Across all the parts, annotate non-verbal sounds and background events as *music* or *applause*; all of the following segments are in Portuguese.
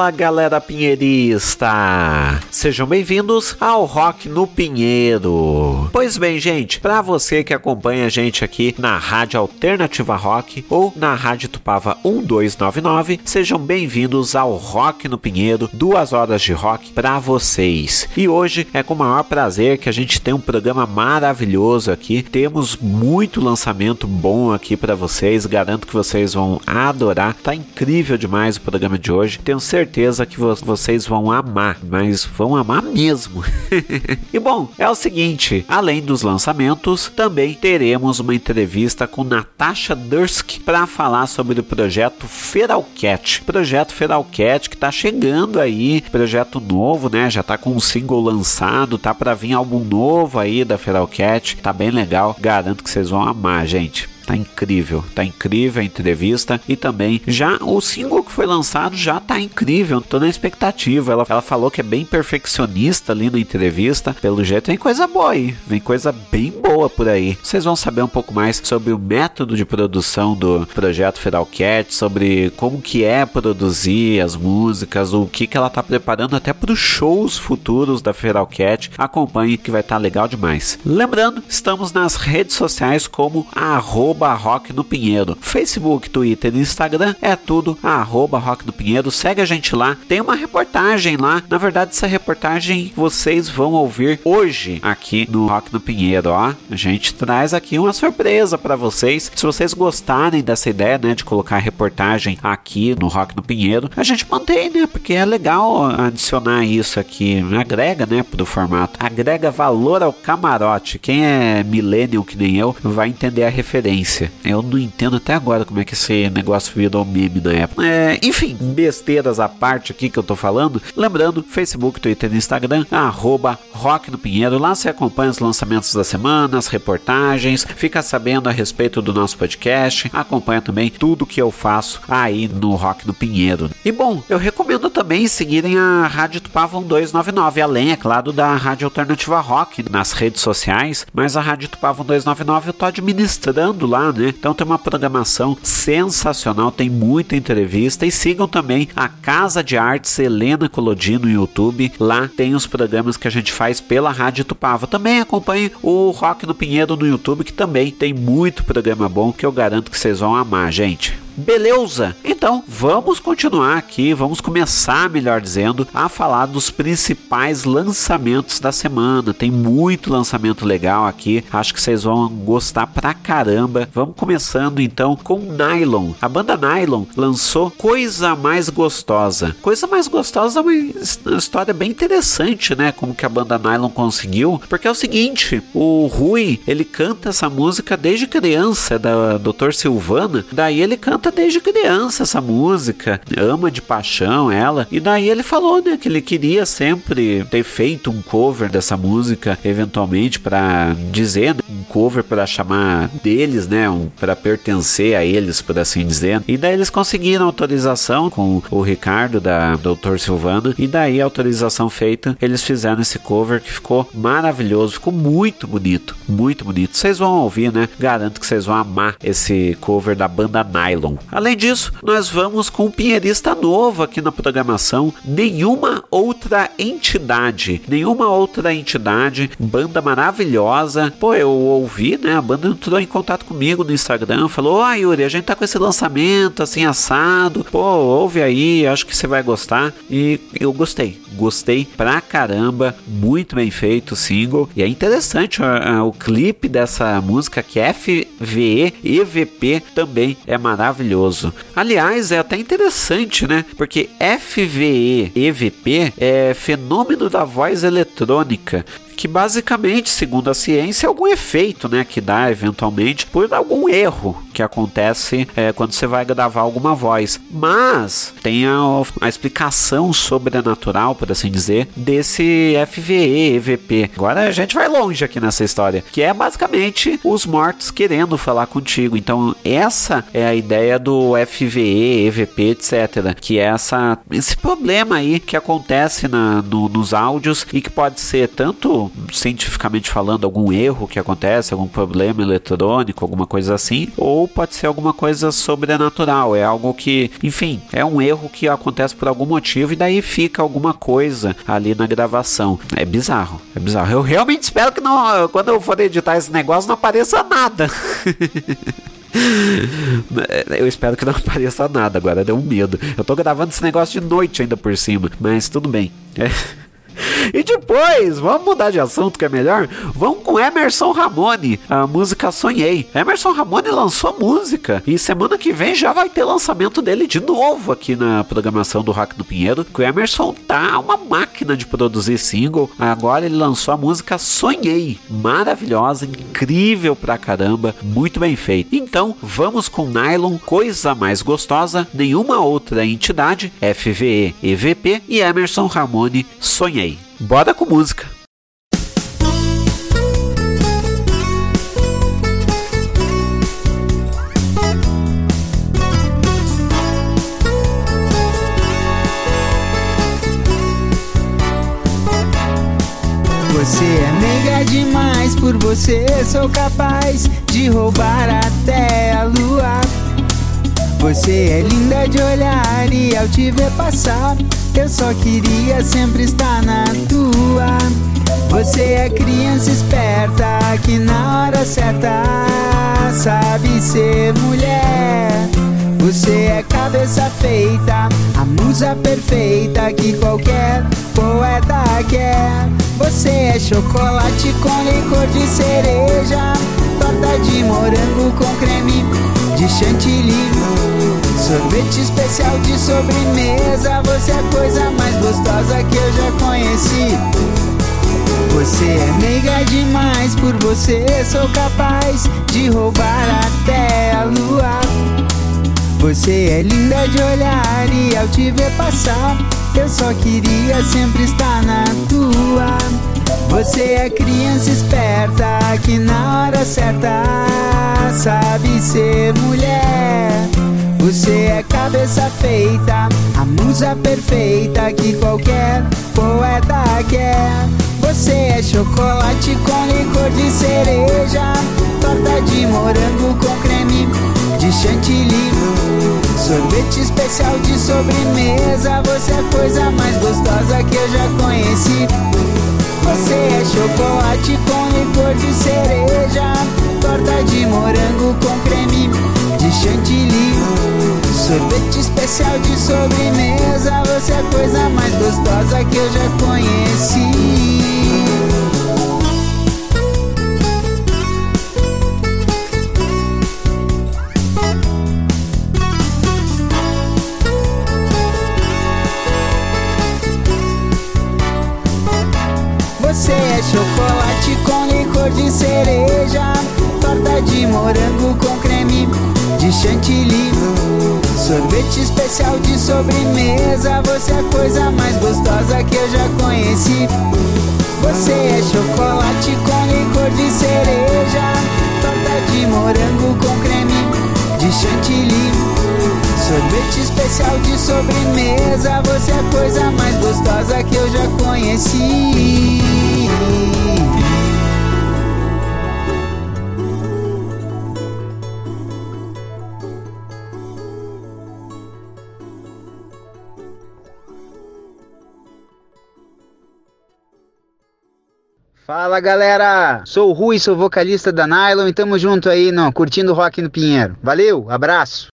Fala galera pinheirista! Sejam bem-vindos ao Rock no Pinheiro. Pois bem, gente, para você que acompanha a gente aqui na Rádio Alternativa Rock ou na Rádio Tupava 1299, sejam bem-vindos ao Rock no Pinheiro, duas horas de rock para vocês. E hoje é com o maior prazer que a gente tem um programa maravilhoso aqui. Temos muito lançamento bom aqui para vocês, garanto que vocês vão adorar. Tá incrível demais o programa de hoje. Tenho certeza que vo vocês vão amar, mas vão amar mesmo. *laughs* e bom, é o seguinte: além dos lançamentos, também teremos uma entrevista com Natasha Dursk para falar sobre o projeto Feralcat. Projeto Feralcat que tá chegando aí, projeto novo, né? Já tá com um single lançado, tá para vir álbum novo aí da Feralcat. Tá bem legal, garanto que vocês vão amar, gente. Tá incrível, tá incrível a entrevista e também já o single que foi lançado já tá incrível. Tô na expectativa. Ela, ela falou que é bem perfeccionista ali na entrevista. Pelo jeito vem coisa boa aí, vem coisa bem boa por aí. Vocês vão saber um pouco mais sobre o método de produção do projeto Feral Cat, sobre como que é produzir as músicas, o que que ela tá preparando até para os shows futuros da Feral Cat. Acompanhe que vai estar tá legal demais. Lembrando, estamos nas redes sociais como arroba arroba Rock no Pinheiro. Facebook, Twitter e Instagram é tudo arroba Rock no Pinheiro. Segue a gente lá. Tem uma reportagem lá. Na verdade, essa reportagem vocês vão ouvir hoje aqui no Rock no Pinheiro, ó. A gente traz aqui uma surpresa para vocês. Se vocês gostarem dessa ideia, né, de colocar reportagem aqui no Rock no Pinheiro, a gente mantém, né, porque é legal adicionar isso aqui. Agrega, né, pro formato. Agrega valor ao camarote. Quem é millennial que nem eu vai entender a referência. Eu não entendo até agora como é que esse negócio virou meme na época. É, enfim, besteiras à parte aqui que eu tô falando. Lembrando, Facebook, Twitter e Instagram, arroba Rock no Pinheiro. Lá você acompanha os lançamentos da semana, as reportagens, fica sabendo a respeito do nosso podcast, acompanha também tudo que eu faço aí no Rock no Pinheiro. E bom, eu recomendo também seguirem a Rádio Tupavão 299, além, é claro, da Rádio Alternativa Rock nas redes sociais, mas a Rádio Tupavão 299 eu tô administrando lá, né? Então tem uma programação sensacional, tem muita entrevista e sigam também a Casa de Artes Helena Colodino no YouTube. Lá tem os programas que a gente faz pela Rádio Tupava. Também acompanhe o Rock no Pinheiro no YouTube, que também tem muito programa bom que eu garanto que vocês vão amar, gente. Beleza? Então vamos continuar aqui, vamos começar, melhor dizendo, a falar dos principais lançamentos da semana. Tem muito lançamento legal aqui, acho que vocês vão gostar pra caramba. Vamos começando então com Nylon. A banda Nylon lançou Coisa Mais Gostosa. Coisa Mais Gostosa é uma história bem interessante, né? Como que a banda Nylon conseguiu, porque é o seguinte: o Rui ele canta essa música desde criança, da Dr. Silvana, daí ele canta desde criança essa música, ama de paixão ela. E daí ele falou, né, que ele queria sempre ter feito um cover dessa música, eventualmente para dizer né, um cover para chamar deles, né, um, para pertencer a eles, por assim dizer. E daí eles conseguiram autorização com o Ricardo da Doutor Silvano e daí autorização feita, eles fizeram esse cover que ficou maravilhoso, ficou muito bonito, muito bonito. Vocês vão ouvir, né? Garanto que vocês vão amar esse cover da banda Nylon. Além disso, nós vamos com um pinheirista novo aqui na programação. Nenhuma outra entidade, nenhuma outra entidade, banda maravilhosa. Pô, eu ouvi, né? A banda entrou em contato comigo no Instagram, falou: Ó, Yuri, a gente tá com esse lançamento assim assado. Pô, ouve aí, acho que você vai gostar. E eu gostei, gostei pra caramba. Muito bem feito o single. E é interessante o, o clipe dessa música que é FVE EVP também é maravilhoso maravilhoso. Aliás, é até interessante, né? Porque FVE EVP é fenômeno da voz eletrônica que basicamente, segundo a ciência, é algum efeito, né, que dá eventualmente por algum erro que acontece é, quando você vai gravar alguma voz. Mas tem a, a explicação sobrenatural, por assim dizer, desse FVE, EVP. Agora a gente vai longe aqui nessa história, que é basicamente os mortos querendo falar contigo. Então essa é a ideia do FVE, EVP, etc. Que é essa, esse problema aí que acontece na, no, nos áudios e que pode ser tanto cientificamente falando, algum erro que acontece, algum problema eletrônico, alguma coisa assim, ou pode ser alguma coisa sobrenatural, é algo que, enfim, é um erro que acontece por algum motivo e daí fica alguma coisa ali na gravação. É bizarro, é bizarro. Eu realmente espero que não, quando eu for editar esse negócio, não apareça nada. *laughs* Eu espero que não apareça nada agora, deu um medo. Eu tô gravando esse negócio de noite ainda por cima, mas tudo bem. É. *laughs* *laughs* E depois, vamos mudar de assunto que é melhor? Vamos com Emerson Ramone, a música Sonhei. Emerson Ramone lançou música e semana que vem já vai ter lançamento dele de novo aqui na programação do Rock do Pinheiro. Que o Emerson tá uma máquina de produzir single. Agora ele lançou a música Sonhei, maravilhosa, incrível pra caramba, muito bem feito. Então, vamos com Nylon, coisa mais gostosa, nenhuma outra entidade, FVE, EVP e Emerson Ramone, Sonhei. Bora com música. Você é meiga demais, por você sou capaz de roubar até a lua. Você é linda de olhar e ao te ver passar, eu só queria sempre estar na tua. Você é criança esperta que na hora certa sabe ser mulher. Você é cabeça feita, a musa perfeita que qualquer poeta quer. Você é chocolate com licor de cereja, torta de morango com creme de chantilly. Sorvete especial de sobremesa, você é a coisa mais gostosa que eu já conheci. Você é meiga demais, por você sou capaz de roubar até a lua. Você é linda de olhar e ao te ver passar, eu só queria sempre estar na tua. Você é criança esperta que na hora certa sabe ser mulher. Você é cabeça feita, a musa perfeita que qualquer poeta quer. Você é chocolate com licor de cereja, torta de morango com creme de chantilly. Sorvete especial de sobremesa, você é a coisa mais gostosa que eu já conheci. Você é chocolate com licor de cereja, torta de morango com creme de chantilly. Sorvete especial de sobremesa, você é a coisa mais gostosa que eu já conheci. Chocolate com licor de cereja, torta de morango com creme de chantilly. Sorvete especial de sobremesa, você é a coisa mais gostosa que eu já conheci. Você é chocolate com licor de cereja, torta de morango com creme de chantilly. Sorvete especial de sobremesa, você é a coisa mais gostosa que eu já conheci. Fala galera, sou o Rui, sou vocalista da Nylon e tamo junto aí, não, curtindo rock no Pinheiro. Valeu, abraço.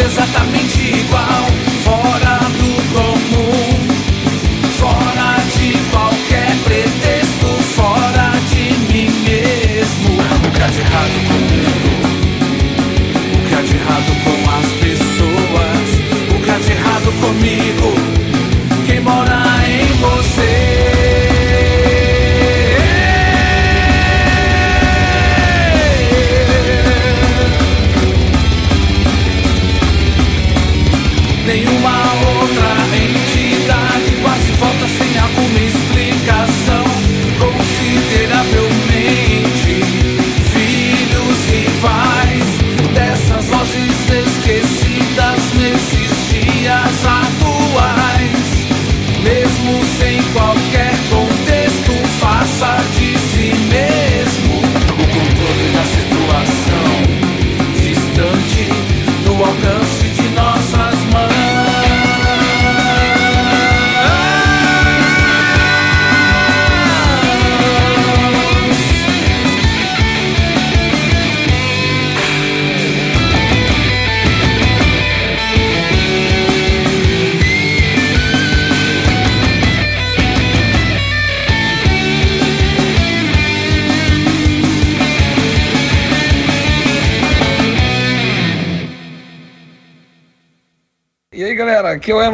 exatamente.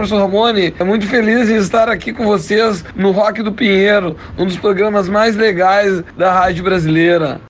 Emerson Ramone. É muito feliz em estar aqui com vocês no Rock do Pinheiro, um dos programas mais legais da rádio brasileira.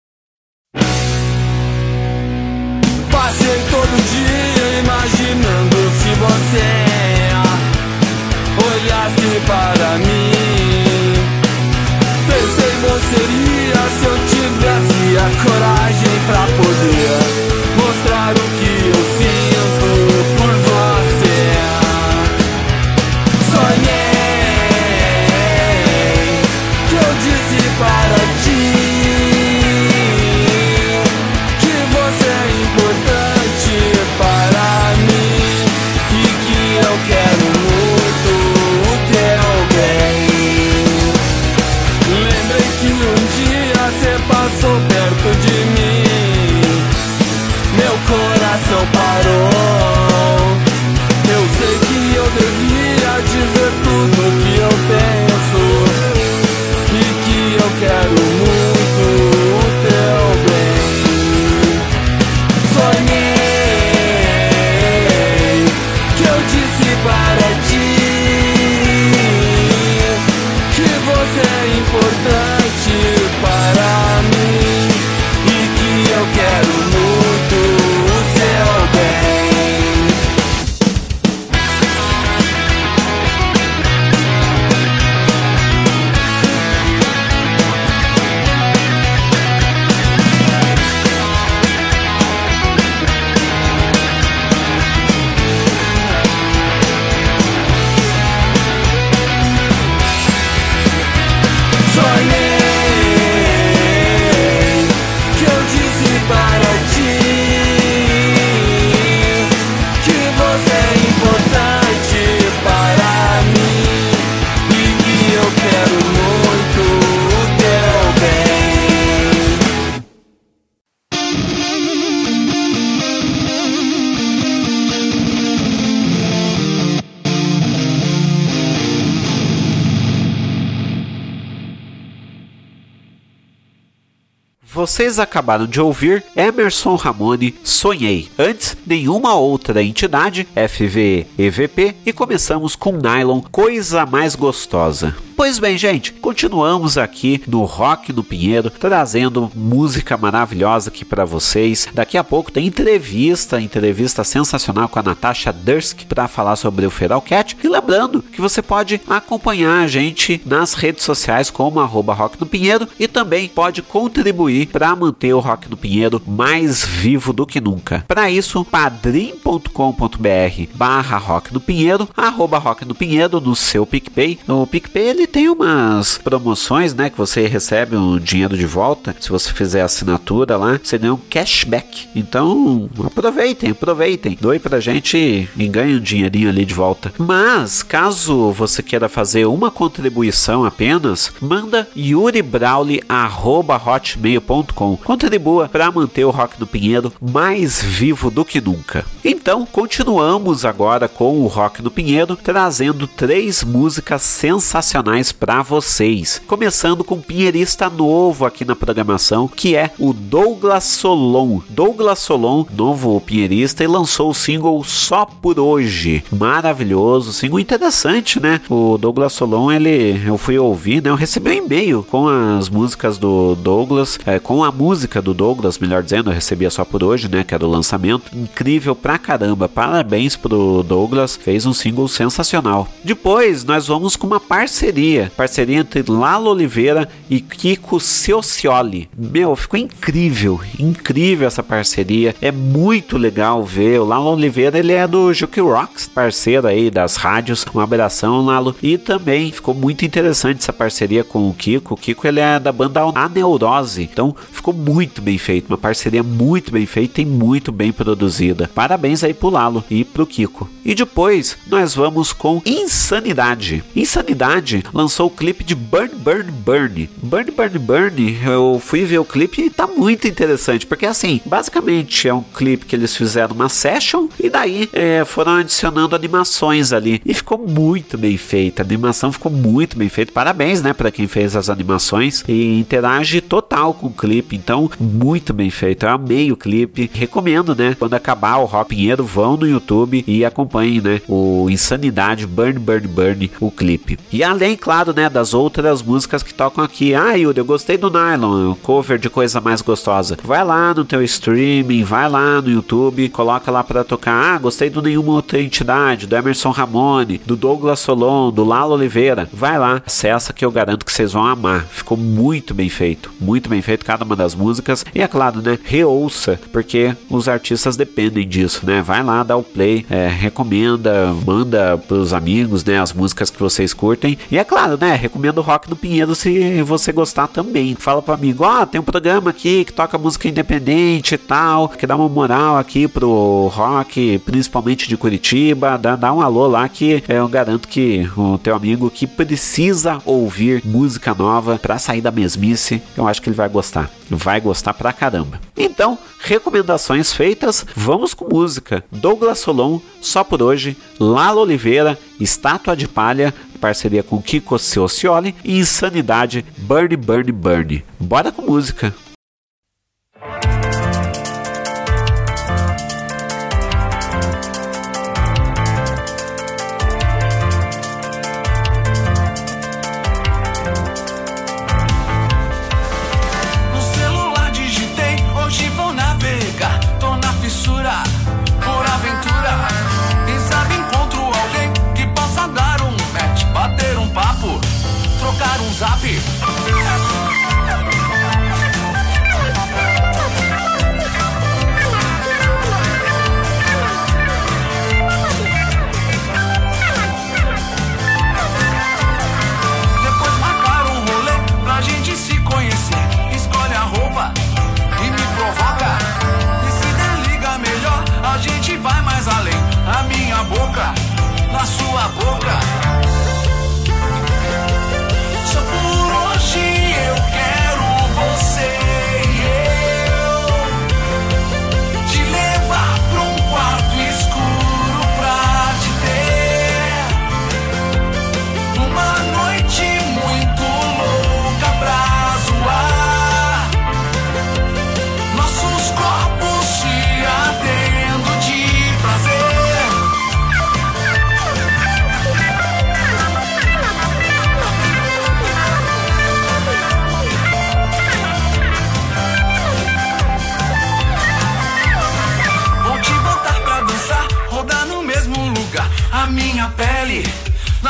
Vocês acabaram de ouvir Emerson Ramone Sonhei. Antes, nenhuma outra entidade, FV EVP, e começamos com Nylon Coisa Mais Gostosa. Pois bem, gente, continuamos aqui no Rock no Pinheiro, trazendo música maravilhosa aqui para vocês. Daqui a pouco tem entrevista, entrevista sensacional com a Natasha Dursk para falar sobre o Feral Cat. E lembrando que você pode acompanhar a gente nas redes sociais como arroba Rock no Pinheiro e também pode contribuir para manter o Rock no Pinheiro mais vivo do que nunca. Para isso, padrim.com.br barra Rock no Pinheiro, arroba Rock no Pinheiro no seu PicPay. No PicPay ele tem umas promoções, né, que você recebe um dinheiro de volta. Se você fizer assinatura lá, você ganha um cashback. Então, aproveitem, aproveitem. Doe pra gente e ganhe um dinheirinho ali de volta. Mas, caso você queira fazer uma contribuição apenas, manda yuribrauli.hotmail.com Contribua para manter o Rock do Pinheiro mais vivo do que nunca. Então, continuamos agora com o Rock do Pinheiro, trazendo três músicas sensacionais para vocês. Começando com um pinheirista novo aqui na programação, que é o Douglas Solon. Douglas Solon, novo pinheirista, e lançou o single Só por Hoje. Maravilhoso, single interessante, né? O Douglas Solon, ele eu fui ouvir, né? Eu recebi um e-mail com as músicas do Douglas, é, com a música do Douglas, melhor dizendo, eu recebia só por hoje, né? Que era o lançamento. Incrível pra caramba. Parabéns pro Douglas, fez um single sensacional. Depois, nós vamos com uma parceria parceria entre Lalo Oliveira e Kiko Ciocioli. Meu, ficou incrível, incrível essa parceria. É muito legal ver. O Lalo Oliveira, ele é do Juke Rocks, parceiro aí das rádios. Um abração, Lalo. E também ficou muito interessante essa parceria com o Kiko. O Kiko, ele é da banda A Neurose. Então, ficou muito bem feito. Uma parceria muito bem feita e muito bem produzida. Parabéns aí pro Lalo e pro Kiko. E depois, nós vamos com Insanidade. Insanidade lançou o clipe de Burn, Burn, Burn. Burn, Burn, Burn, eu fui ver o clipe e tá muito interessante, porque assim, basicamente é um clipe que eles fizeram uma session e daí é, foram adicionando animações ali. E ficou muito bem feita, a animação ficou muito bem feita. Parabéns, né, para quem fez as animações e interage total com o clipe, então muito bem feito. Eu amei o clipe, recomendo, né, quando acabar o Rock Pinheiro, vão no YouTube e acompanhem, né, o Insanidade Burn, Burn, Burn, o clipe. E além, claro, né, das outras músicas que tocam aqui. Ah, Yuri, eu gostei do Nylon, cover de coisa mais gostosa. Vai lá no teu streaming, vai lá no YouTube, coloca lá para tocar. Ah, gostei do Nenhuma Outra Entidade, do Emerson Ramone, do Douglas Solon, do Lalo Oliveira. Vai lá, acessa que eu garanto que vocês vão amar. Ficou muito bem feito, muito bem feito cada uma das músicas. E é claro, né, reouça, porque os artistas dependem disso, né? Vai lá, dá o play, é, recomenda, manda pros amigos, né, as músicas que vocês curtem. E é claro, né, recomendo o Rock do Pinheiro se você gostar também. Fala pro amigo, ó, oh, tem um programa aqui que toca música independente e tal, que dá uma moral aqui pro rock, principalmente de Curitiba, dá, dá um alô lá que eu garanto que o teu amigo que precisa ouvir música nova para sair da mesmice, eu acho que ele vai gostar. Vai gostar pra caramba. Então, recomendações feitas, vamos com música. Douglas Solon, só por hoje, Lalo Oliveira, Estátua de Palha, parceria com Kiko Ciocioli e Insanidade, Burn, Burn, Burn. Bora com música.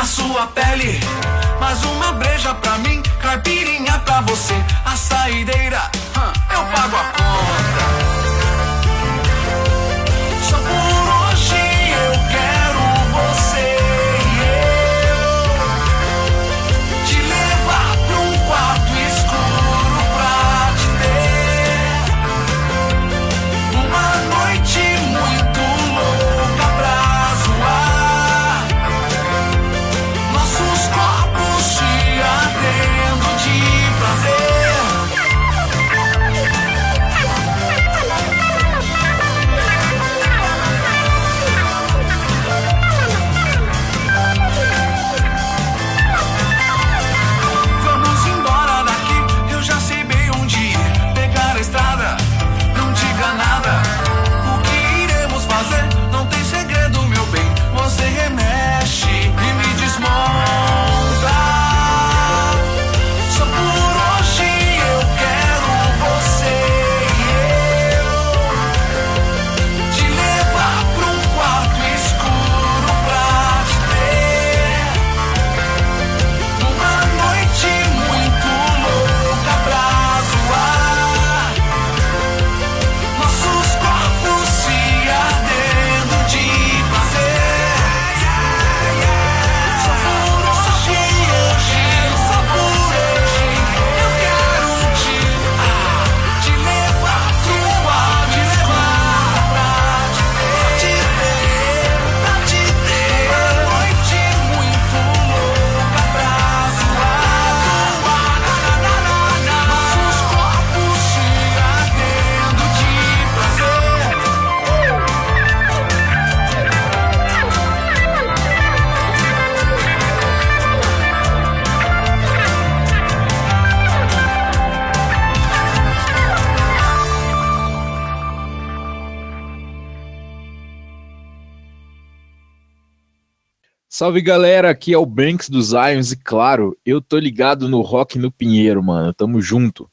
Sua pele. Mais uma breja pra mim, caipirinha pra você. A saideira, eu pago a conta. Salve galera, aqui é o Banks dos Zions e claro, eu tô ligado no Rock no Pinheiro, mano. Tamo junto.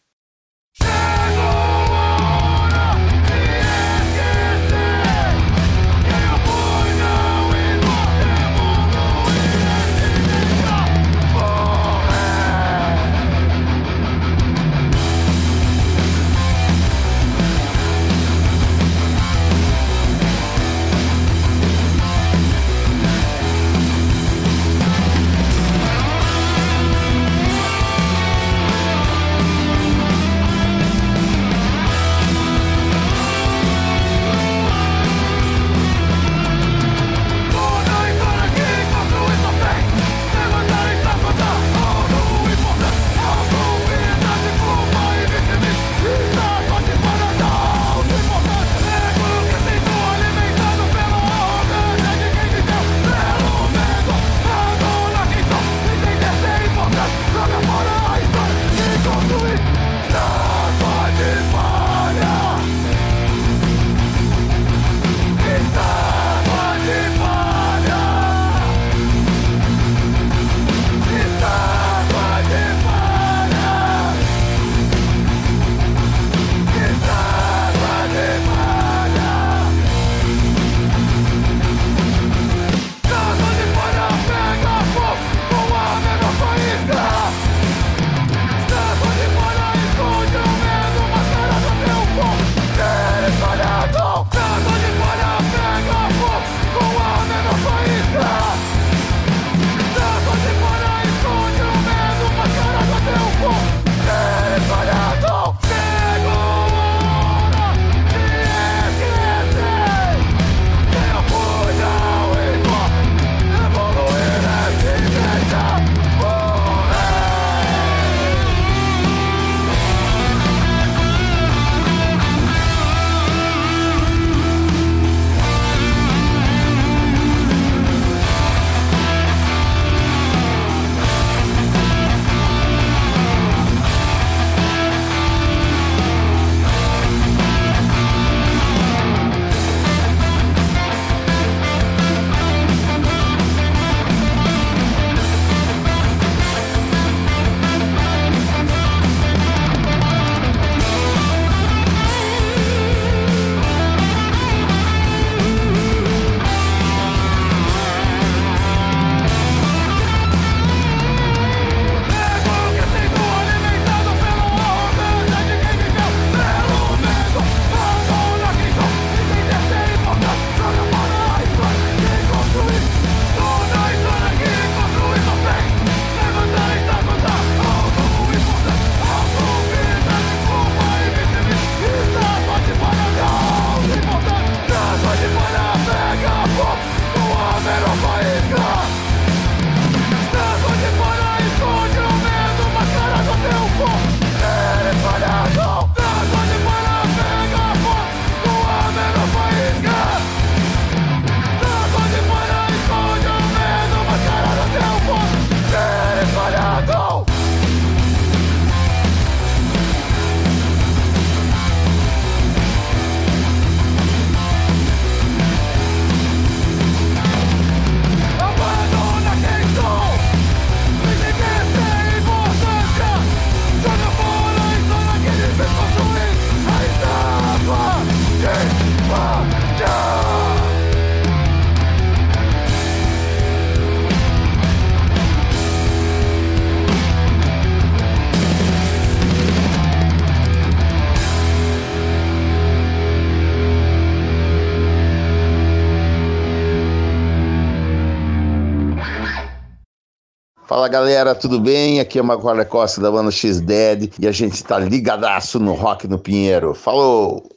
Fala galera, tudo bem? Aqui é o Maguara Costa da banda X-Dead e a gente tá ligadaço no Rock no Pinheiro. Falou!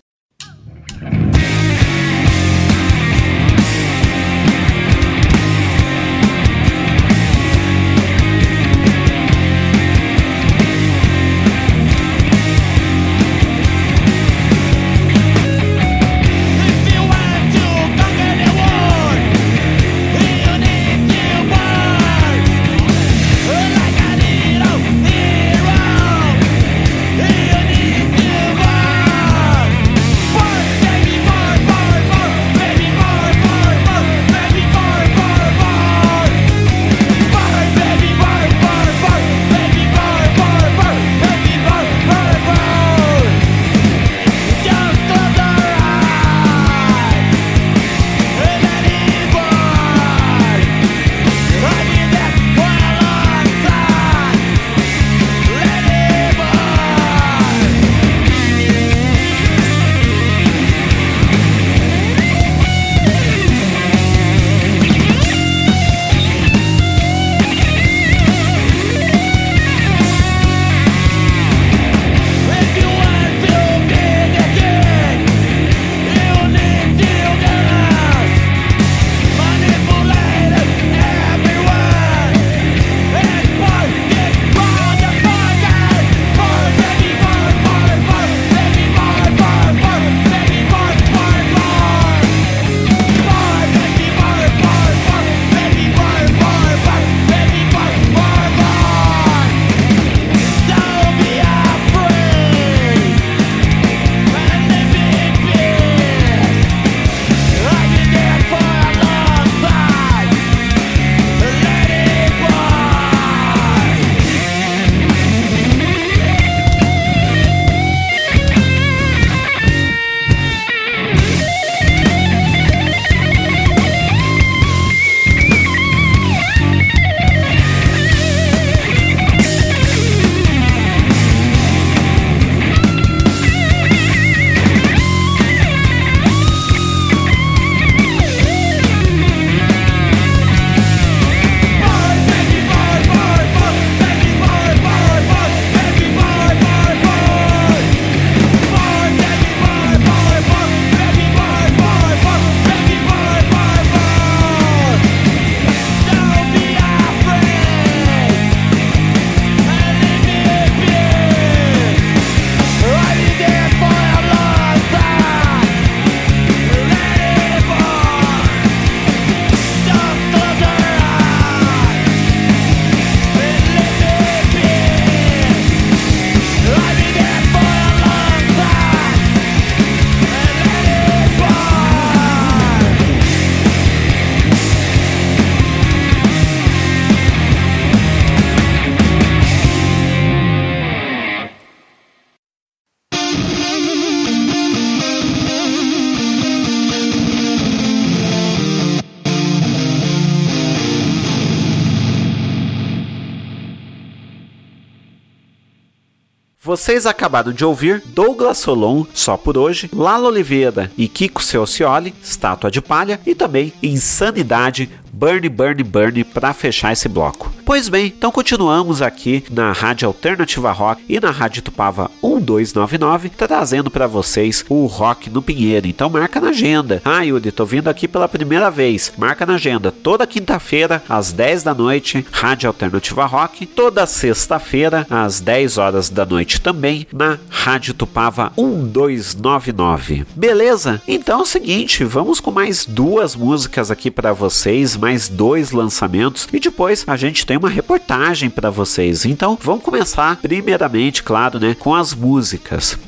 Vocês acabaram de ouvir Douglas Solon, Só por Hoje, Lala Oliveira e Kiko Seocioli, Estátua de Palha e também Insanidade, Burn, Burn, Burn para fechar esse bloco. Pois bem, então continuamos aqui na Rádio Alternativa Rock e na Rádio Tupava 1299, trazendo para vocês o Rock no Pinheiro. Então marca na agenda. Ah, Yuri, tô vindo aqui pela primeira vez. Marca na agenda. Toda quinta-feira, às 10 da noite, Rádio Alternativa Rock. Toda sexta-feira, às 10 horas da noite também, na Rádio Tupava 1299. Beleza? Então é o seguinte, vamos com mais duas músicas aqui para vocês mais dois lançamentos e depois a gente tem uma reportagem para vocês. Então, vamos começar primeiramente, claro, né, com as músicas.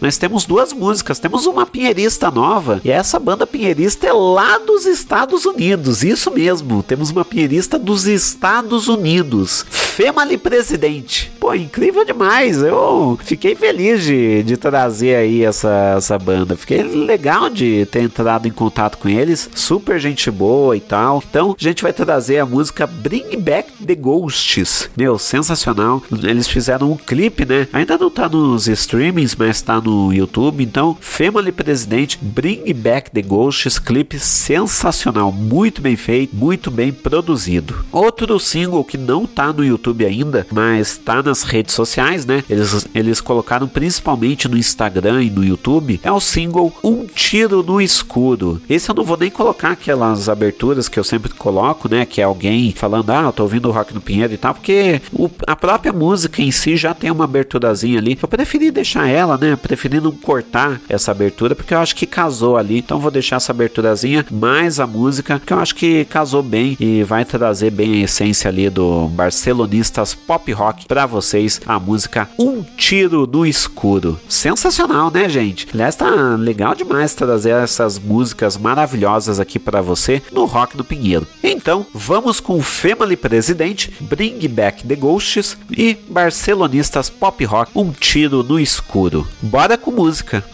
Nós temos duas músicas, temos uma pinheirista nova e essa banda pinheirista é lá dos Estados Unidos. Isso mesmo, temos uma pinheirista dos Estados Unidos. Female Presidente. Pô, incrível demais. Eu fiquei feliz de, de trazer aí essa, essa banda. Fiquei legal de ter entrado em contato com eles. Super gente boa e tal. Então, a gente vai trazer a música Bring Back the Ghosts. Meu, sensacional. Eles fizeram um clipe, né? Ainda não tá nos streamings, mas tá no YouTube. Então, Family Presidente, Bring Back the Ghosts. Clipe sensacional. Muito bem feito, muito bem produzido. Outro single que não tá no YouTube ainda, mas tá nas redes sociais, né? Eles, eles colocaram principalmente no Instagram e no YouTube. É o single Um Tiro no Escuro. Esse eu não vou nem colocar aquelas aberturas que eu sempre coloco, né? Que é alguém falando, ah, eu tô ouvindo o Rock no Pinheiro e tal, porque o, a própria música em si já tem uma aberturazinha ali. Eu preferi deixar ela, né? Preferi não cortar essa abertura, porque eu acho que casou ali. Então vou deixar essa aberturazinha mais a música, que eu acho que casou bem e vai trazer bem a essência ali do Barcelona pop rock para vocês a música Um Tiro no Escuro. Sensacional, né, gente? Aliás, tá legal demais trazer essas músicas maravilhosas aqui para você no Rock do Pinheiro. Então, vamos com Family Presidente, Bring Back the Ghosts e Barcelonistas Pop Rock Um Tiro no Escuro. Bora com música.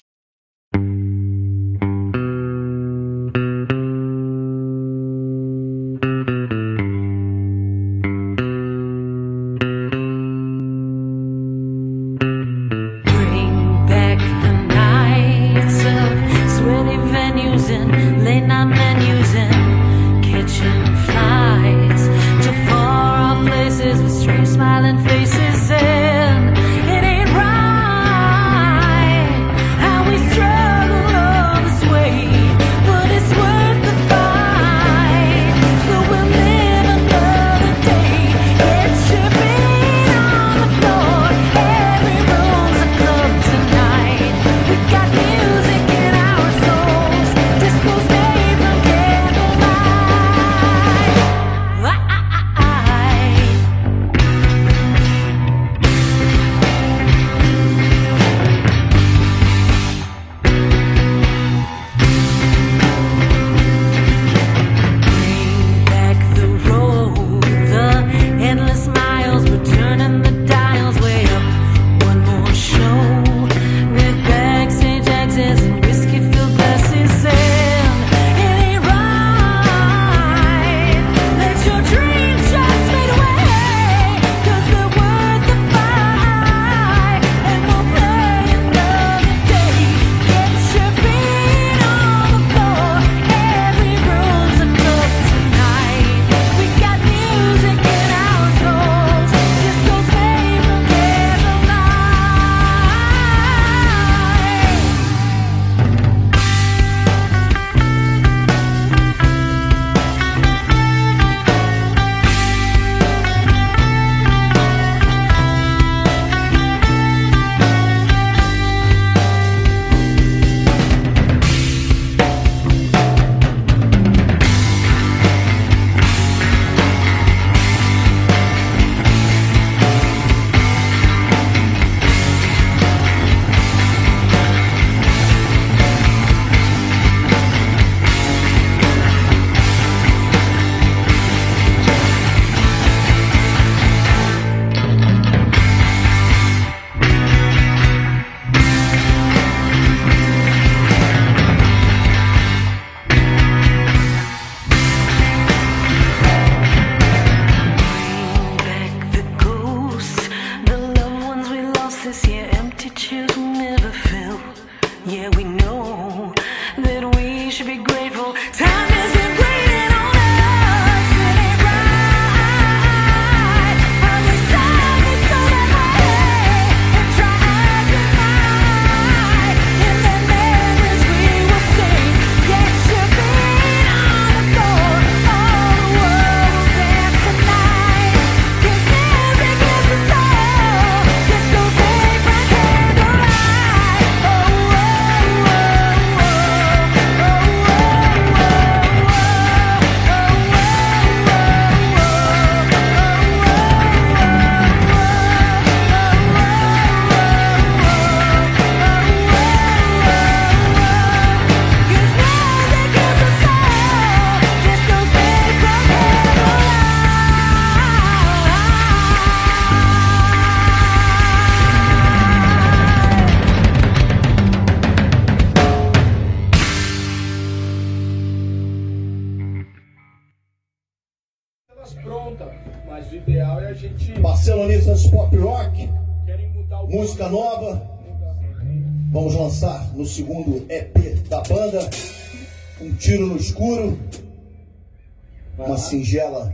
Singela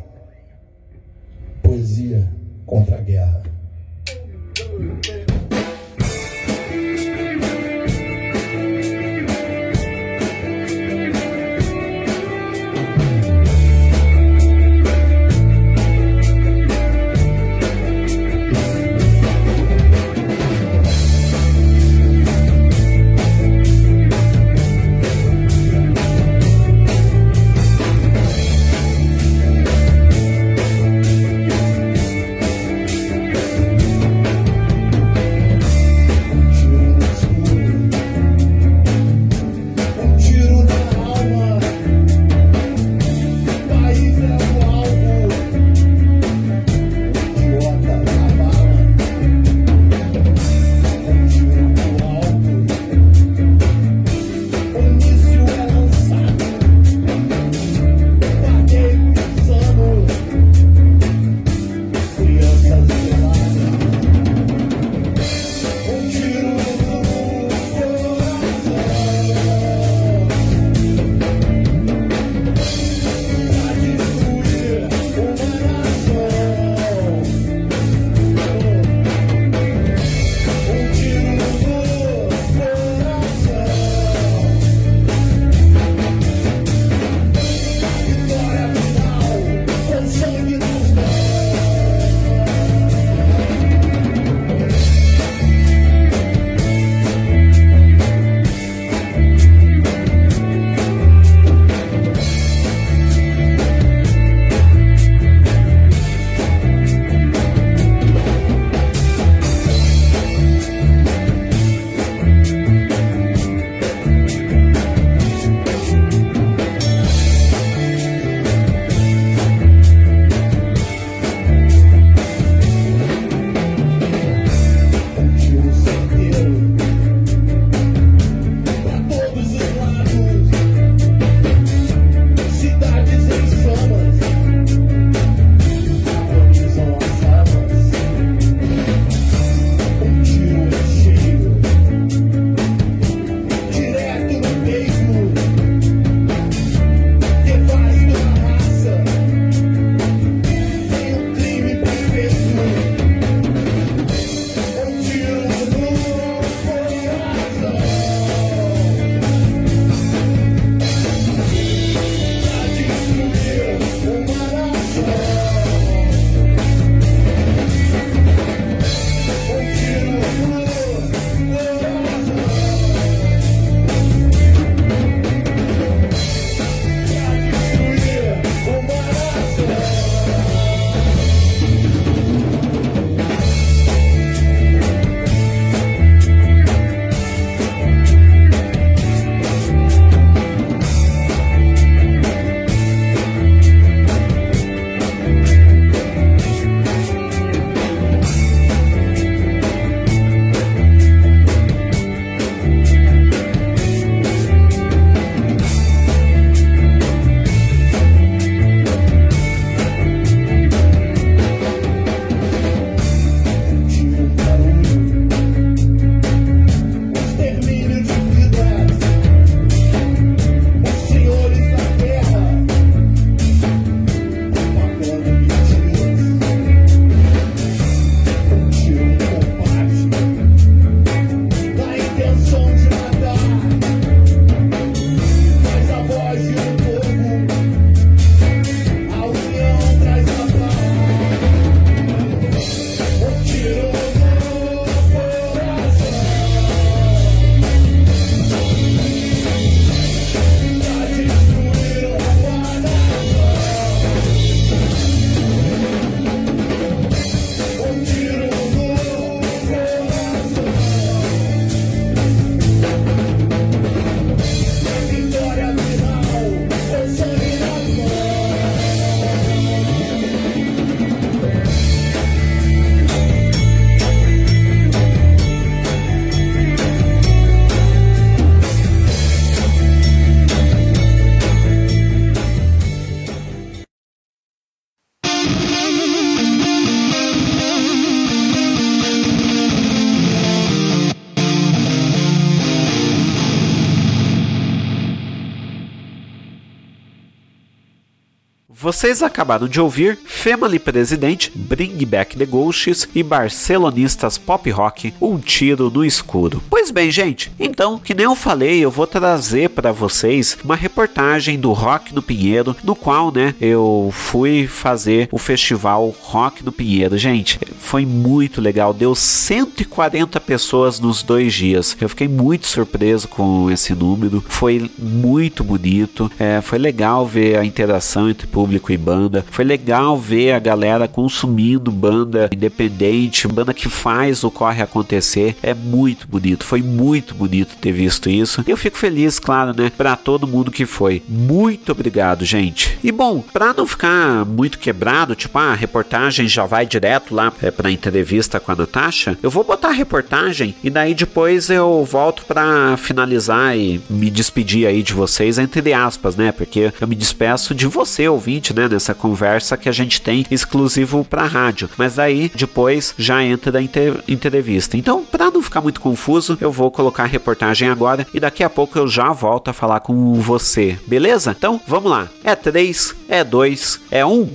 Vocês acabaram de ouvir Family Presidente, Bring Back the Ghosts e Barcelonistas Pop Rock, Um Tiro no Escuro. Pois bem, gente, então, que nem eu falei, eu vou trazer para vocês uma reportagem do Rock no Pinheiro, no qual, né, eu fui fazer o festival Rock no Pinheiro. Gente, foi muito legal, deu 140 pessoas nos dois dias. Eu fiquei muito surpreso com esse número, foi muito bonito, é, foi legal ver a interação entre público e banda, foi legal ver a galera consumindo banda independente, banda que faz o corre acontecer, é muito bonito, foi muito bonito ter visto isso. Eu fico feliz, claro, né, para todo mundo que foi. Muito obrigado, gente. E bom, para não ficar muito quebrado, tipo, ah, a reportagem já vai direto lá é, para entrevista com a Natasha, eu vou botar a reportagem e daí depois eu volto para finalizar e me despedir aí de vocês entre aspas, né? Porque eu me despeço de você, ouvinte, né, nessa conversa que a gente tem exclusivo para rádio. Mas daí depois já entra da inter entrevista. Então, para não ficar muito confuso, eu vou colocar a reportagem agora e daqui a pouco eu já volto a falar com você. Beleza? Então, vamos lá. É 3, é 2, é 1.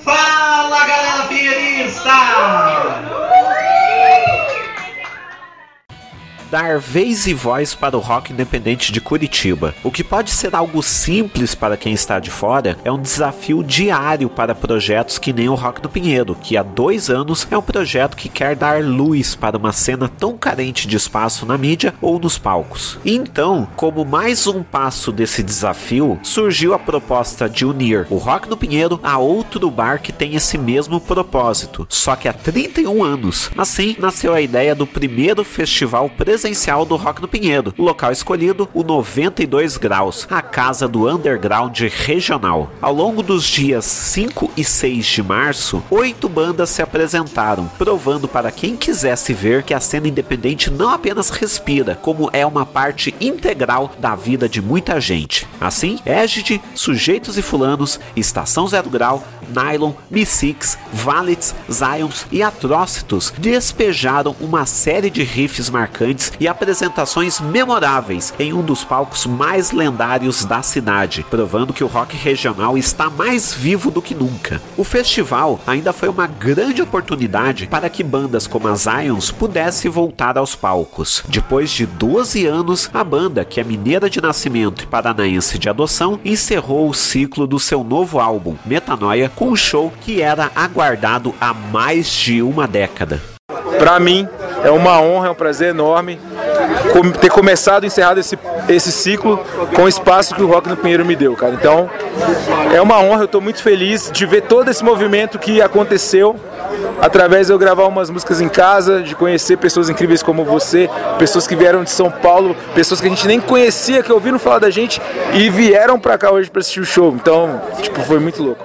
Fala galera pinheirista! Dar vez e voz para o rock independente de Curitiba. O que pode ser algo simples para quem está de fora, é um desafio diário para projetos que nem o Rock do Pinheiro, que há dois anos é um projeto que quer dar luz para uma cena tão carente de espaço na mídia ou nos palcos. Então, como mais um passo desse desafio, surgiu a proposta de unir o Rock do Pinheiro a outro bar que tem esse mesmo propósito, só que há 31 anos. Assim, nasceu a ideia do primeiro festival presencial presencial do Rock do Pinheiro. O local escolhido, o 92 Graus, a casa do underground regional. Ao longo dos dias 5 e 6 de março, oito bandas se apresentaram, provando para quem quisesse ver que a cena independente não apenas respira, como é uma parte integral da vida de muita gente. Assim, Égide, Sujeitos e Fulanos, Estação Zero Grau, Nylon, Mi-Six, Valets, Zions e Atrocitus despejaram uma série de riffs marcantes e apresentações memoráveis em um dos palcos mais lendários da cidade, provando que o rock regional está mais vivo do que nunca. O festival ainda foi uma grande oportunidade para que bandas como as Zions pudessem voltar aos palcos. Depois de 12 anos, a banda, que é mineira de nascimento e paranaense de adoção, encerrou o ciclo do seu novo álbum, Metanoia, com um show que era aguardado há mais de uma década. Para mim é uma honra, é um prazer enorme ter começado e encerrado esse, esse ciclo com o espaço que o Rock no Pinheiro me deu, cara. Então é uma honra, eu estou muito feliz de ver todo esse movimento que aconteceu através de eu gravar umas músicas em casa, de conhecer pessoas incríveis como você, pessoas que vieram de São Paulo, pessoas que a gente nem conhecia, que ouviram falar da gente e vieram para cá hoje para assistir o show. Então, tipo, foi muito louco.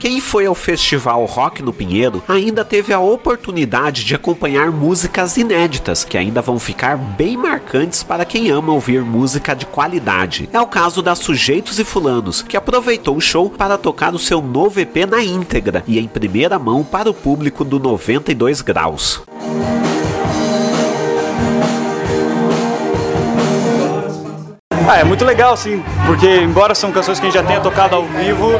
Quem foi ao festival Rock no Pinheiro ainda teve a oportunidade de acompanhar músicas inéditas que ainda vão ficar bem marcantes para quem ama ouvir música de qualidade. É o caso da Sujeitos e Fulanos, que aproveitou o show para tocar o seu novo EP na íntegra e em primeira mão para o público do 92 Graus. Ah, é muito legal, sim, porque embora são canções que a gente já tenha tocado ao vivo,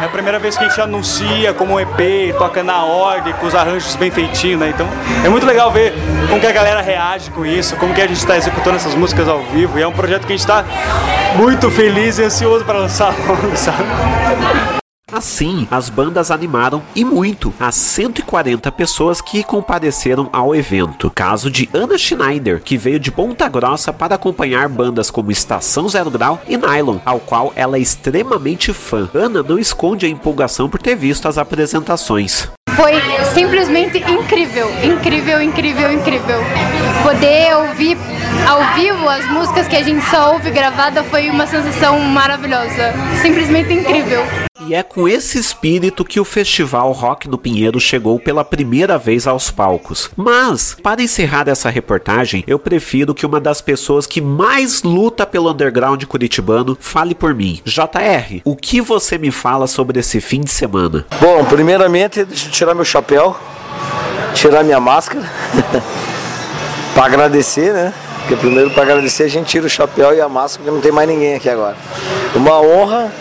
é a primeira vez que a gente anuncia como um EP, toca na ordem, com os arranjos bem feitinhos, né? Então é muito legal ver como que a galera reage com isso, como que a gente está executando essas músicas ao vivo. E é um projeto que a gente está muito feliz e ansioso para lançar *laughs* logo, sabe? Assim, as bandas animaram e muito as 140 pessoas que compareceram ao evento. Caso de Ana Schneider, que veio de Ponta Grossa para acompanhar bandas como Estação Zero Grau e Nylon, ao qual ela é extremamente fã. Ana não esconde a empolgação por ter visto as apresentações. Foi simplesmente incrível, incrível, incrível, incrível. Poder ouvir ao vivo as músicas que a gente só ouve gravada foi uma sensação maravilhosa, simplesmente incrível. E é com esse espírito que o Festival Rock no Pinheiro chegou pela primeira vez aos palcos. Mas, para encerrar essa reportagem, eu prefiro que uma das pessoas que mais luta pelo underground curitibano fale por mim. JR, o que você me fala sobre esse fim de semana? Bom, primeiramente, deixa eu tirar meu chapéu, tirar minha máscara, *laughs* para agradecer, né? Porque primeiro para agradecer a gente tira o chapéu e a máscara, porque não tem mais ninguém aqui agora. Uma honra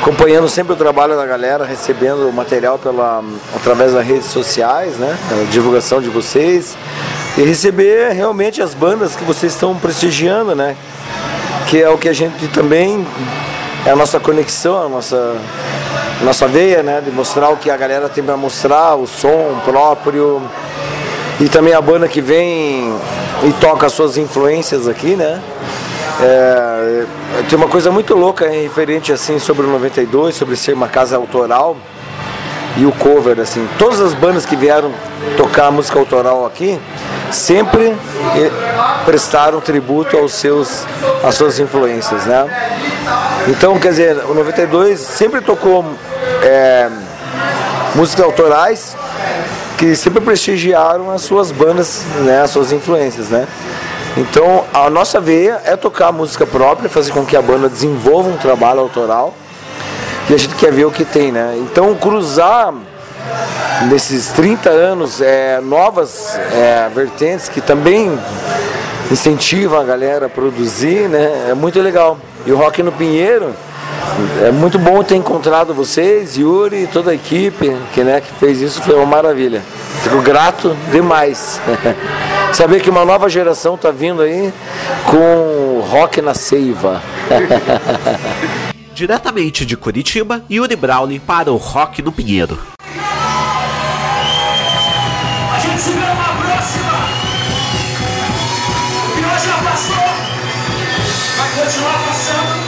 acompanhando sempre o trabalho da galera, recebendo o material pela, através das redes sociais, né? A divulgação de vocês. E receber realmente as bandas que vocês estão prestigiando, né? Que é o que a gente também é a nossa conexão, a nossa, a nossa veia, né? De mostrar o que a galera tem para mostrar, o som próprio. E também a banda que vem e toca as suas influências aqui, né? É, tem uma coisa muito louca hein, referente assim sobre o 92, sobre ser uma casa autoral e o cover assim. Todas as bandas que vieram tocar música autoral aqui sempre prestaram tributo aos seus às suas influências, né? Então, quer dizer, o 92 sempre tocou é, músicas autorais que sempre prestigiaram as suas bandas, né, as suas influências, né? Então, a nossa veia é tocar música própria, fazer com que a banda desenvolva um trabalho autoral e a gente quer ver o que tem, né? Então, cruzar nesses 30 anos é, novas é, vertentes que também incentivam a galera a produzir, né? É muito legal. E o Rock no Pinheiro, é muito bom ter encontrado vocês, Yuri e toda a equipe que, né, que fez isso, foi uma maravilha. Fico grato demais. *laughs* Saber que uma nova geração está vindo aí com rock na seiva. *laughs* Diretamente de Curitiba, Yuri Brawley para o Rock no Pinheiro. A gente se vê numa próxima. Já passou. Vai continuar passando.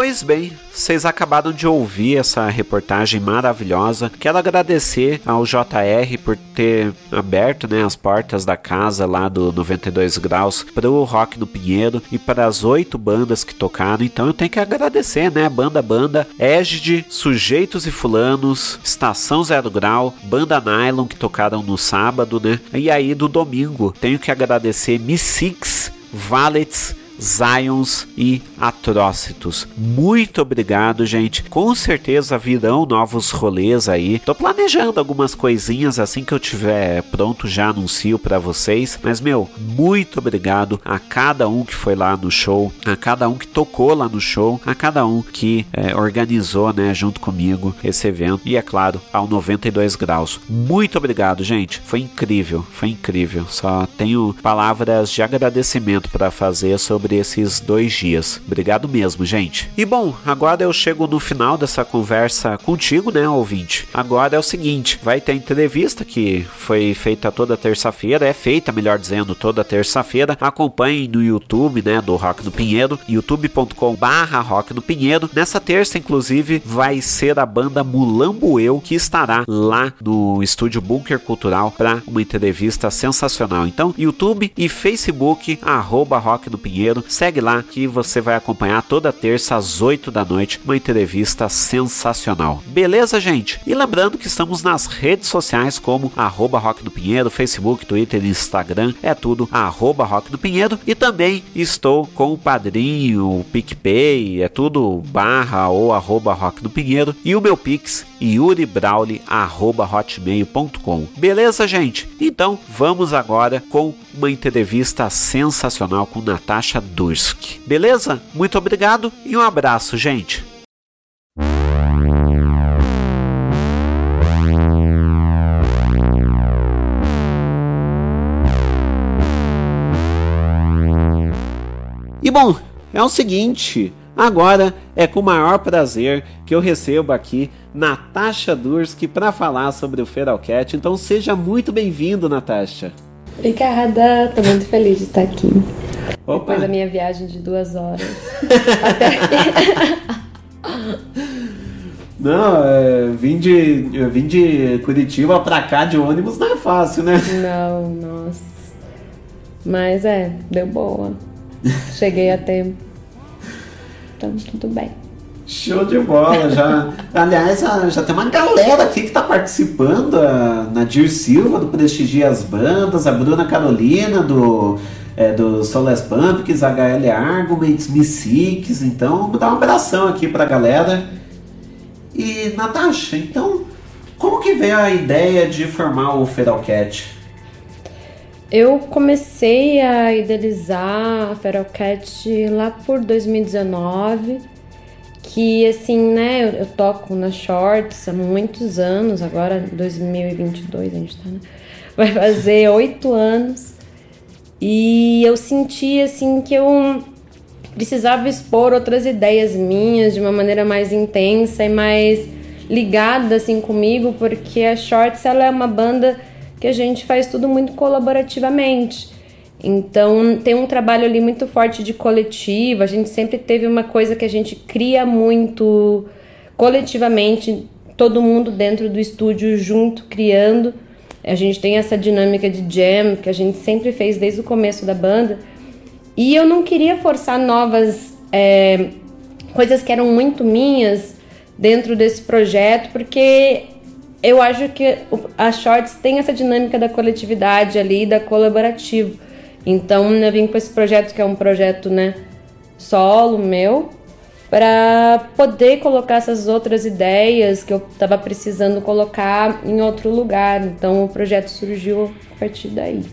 Pois bem, vocês acabaram de ouvir essa reportagem maravilhosa. Quero agradecer ao JR por ter aberto né, as portas da casa lá do 92 Graus para o Rock no Pinheiro e para as oito bandas que tocaram. Então eu tenho que agradecer, né? Banda Banda, Égide, Sujeitos e Fulanos, Estação Zero Grau, Banda Nylon que tocaram no sábado, né? E aí do domingo tenho que agradecer Missix, Valets, Zions e Atrócitos. Muito obrigado, gente. Com certeza virão novos rolês aí. Tô planejando algumas coisinhas assim que eu tiver pronto, já anuncio para vocês. Mas, meu, muito obrigado a cada um que foi lá no show, a cada um que tocou lá no show, a cada um que é, organizou, né, junto comigo esse evento. E, é claro, ao 92 Graus. Muito obrigado, gente. Foi incrível, foi incrível. Só tenho palavras de agradecimento para fazer sobre esses dois dias. Obrigado mesmo, gente. E bom, agora eu chego no final dessa conversa contigo, né, ouvinte? Agora é o seguinte: vai ter entrevista que foi feita toda terça-feira, é feita, melhor dizendo, toda terça-feira. Acompanhe no YouTube, né, do Rock no Pinheiro, youtube.com/barra Rock no Pinheiro. Nessa terça, inclusive, vai ser a banda Mulambueu que estará lá no estúdio Bunker Cultural para uma entrevista sensacional. Então, YouTube e Facebook, arroba Rock no Pinheiro. Segue lá que você vai acompanhar toda terça às 8 da noite uma entrevista sensacional. Beleza, gente? E lembrando que estamos nas redes sociais como arroba Rock do Pinheiro, Facebook, Twitter e Instagram. É tudo arroba Rock do Pinheiro. E também estou com o Padrinho, o PicPay, é tudo barra ou arroba Rock do Pinheiro. E o meu Pix, yuribrauli.hotmail.com. Beleza, gente? Então vamos agora com uma entrevista sensacional com Natasha Dursk. Beleza? Muito obrigado e um abraço, gente. E bom, é o seguinte, agora é com o maior prazer que eu recebo aqui Natasha Dursk para falar sobre o Feralcat. Então seja muito bem-vindo, Natasha. Obrigada, tô muito feliz de estar aqui. Opa. Depois da minha viagem de duas horas. Até *laughs* aqui. Não, é, vim, de, eu vim de Curitiba pra cá de ônibus não é fácil, né? Não, nossa. Mas é, deu boa. *laughs* Cheguei a tempo. Então, tudo bem. Show de bola, já. Aliás, já tem uma galera aqui que tá participando. A Nadir Silva, do Prestigia as Bandas, a Bruna Carolina, do, é, do Soles Pumpkins, HL Arguments, Missix. Então, vou dar um abração aqui pra galera. E Natasha, então, como que veio a ideia de formar o Feralcat? Eu comecei a idealizar a Feralcat lá por 2019, que assim, né, eu, eu, toco na Shorts há muitos anos, agora 2022 a gente tá, né? *laughs* Vai fazer oito anos. E eu senti assim que eu precisava expor outras ideias minhas de uma maneira mais intensa e mais ligada assim comigo, porque a Shorts ela é uma banda que a gente faz tudo muito colaborativamente. Então tem um trabalho ali muito forte de coletivo. A gente sempre teve uma coisa que a gente cria muito coletivamente, todo mundo dentro do estúdio junto criando. A gente tem essa dinâmica de jam que a gente sempre fez desde o começo da banda. E eu não queria forçar novas é, coisas que eram muito minhas dentro desse projeto, porque eu acho que a Shorts tem essa dinâmica da coletividade ali, da colaborativo. Então eu vim com esse projeto que é um projeto, né, solo meu, para poder colocar essas outras ideias que eu estava precisando colocar em outro lugar. Então o projeto surgiu a partir daí.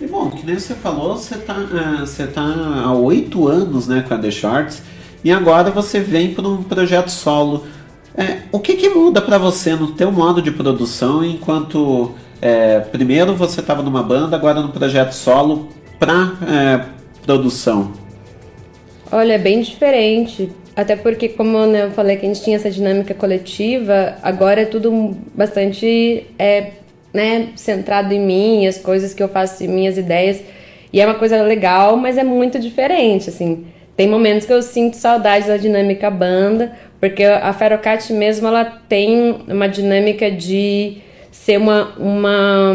E bom, que nem você falou, você tá, uh, você tá há oito anos né, com a The Shorts e agora você vem para um projeto solo. É, o que, que muda para você no teu modo de produção enquanto é, primeiro você estava numa banda, agora no projeto solo para é, produção? Olha, é bem diferente. Até porque, como né, eu falei que a gente tinha essa dinâmica coletiva, agora é tudo bastante é, né, centrado em mim, as coisas que eu faço, minhas ideias. E é uma coisa legal, mas é muito diferente, assim. Tem momentos que eu sinto saudades da dinâmica banda, porque a Ferocat mesmo, ela tem uma dinâmica de ser uma, uma,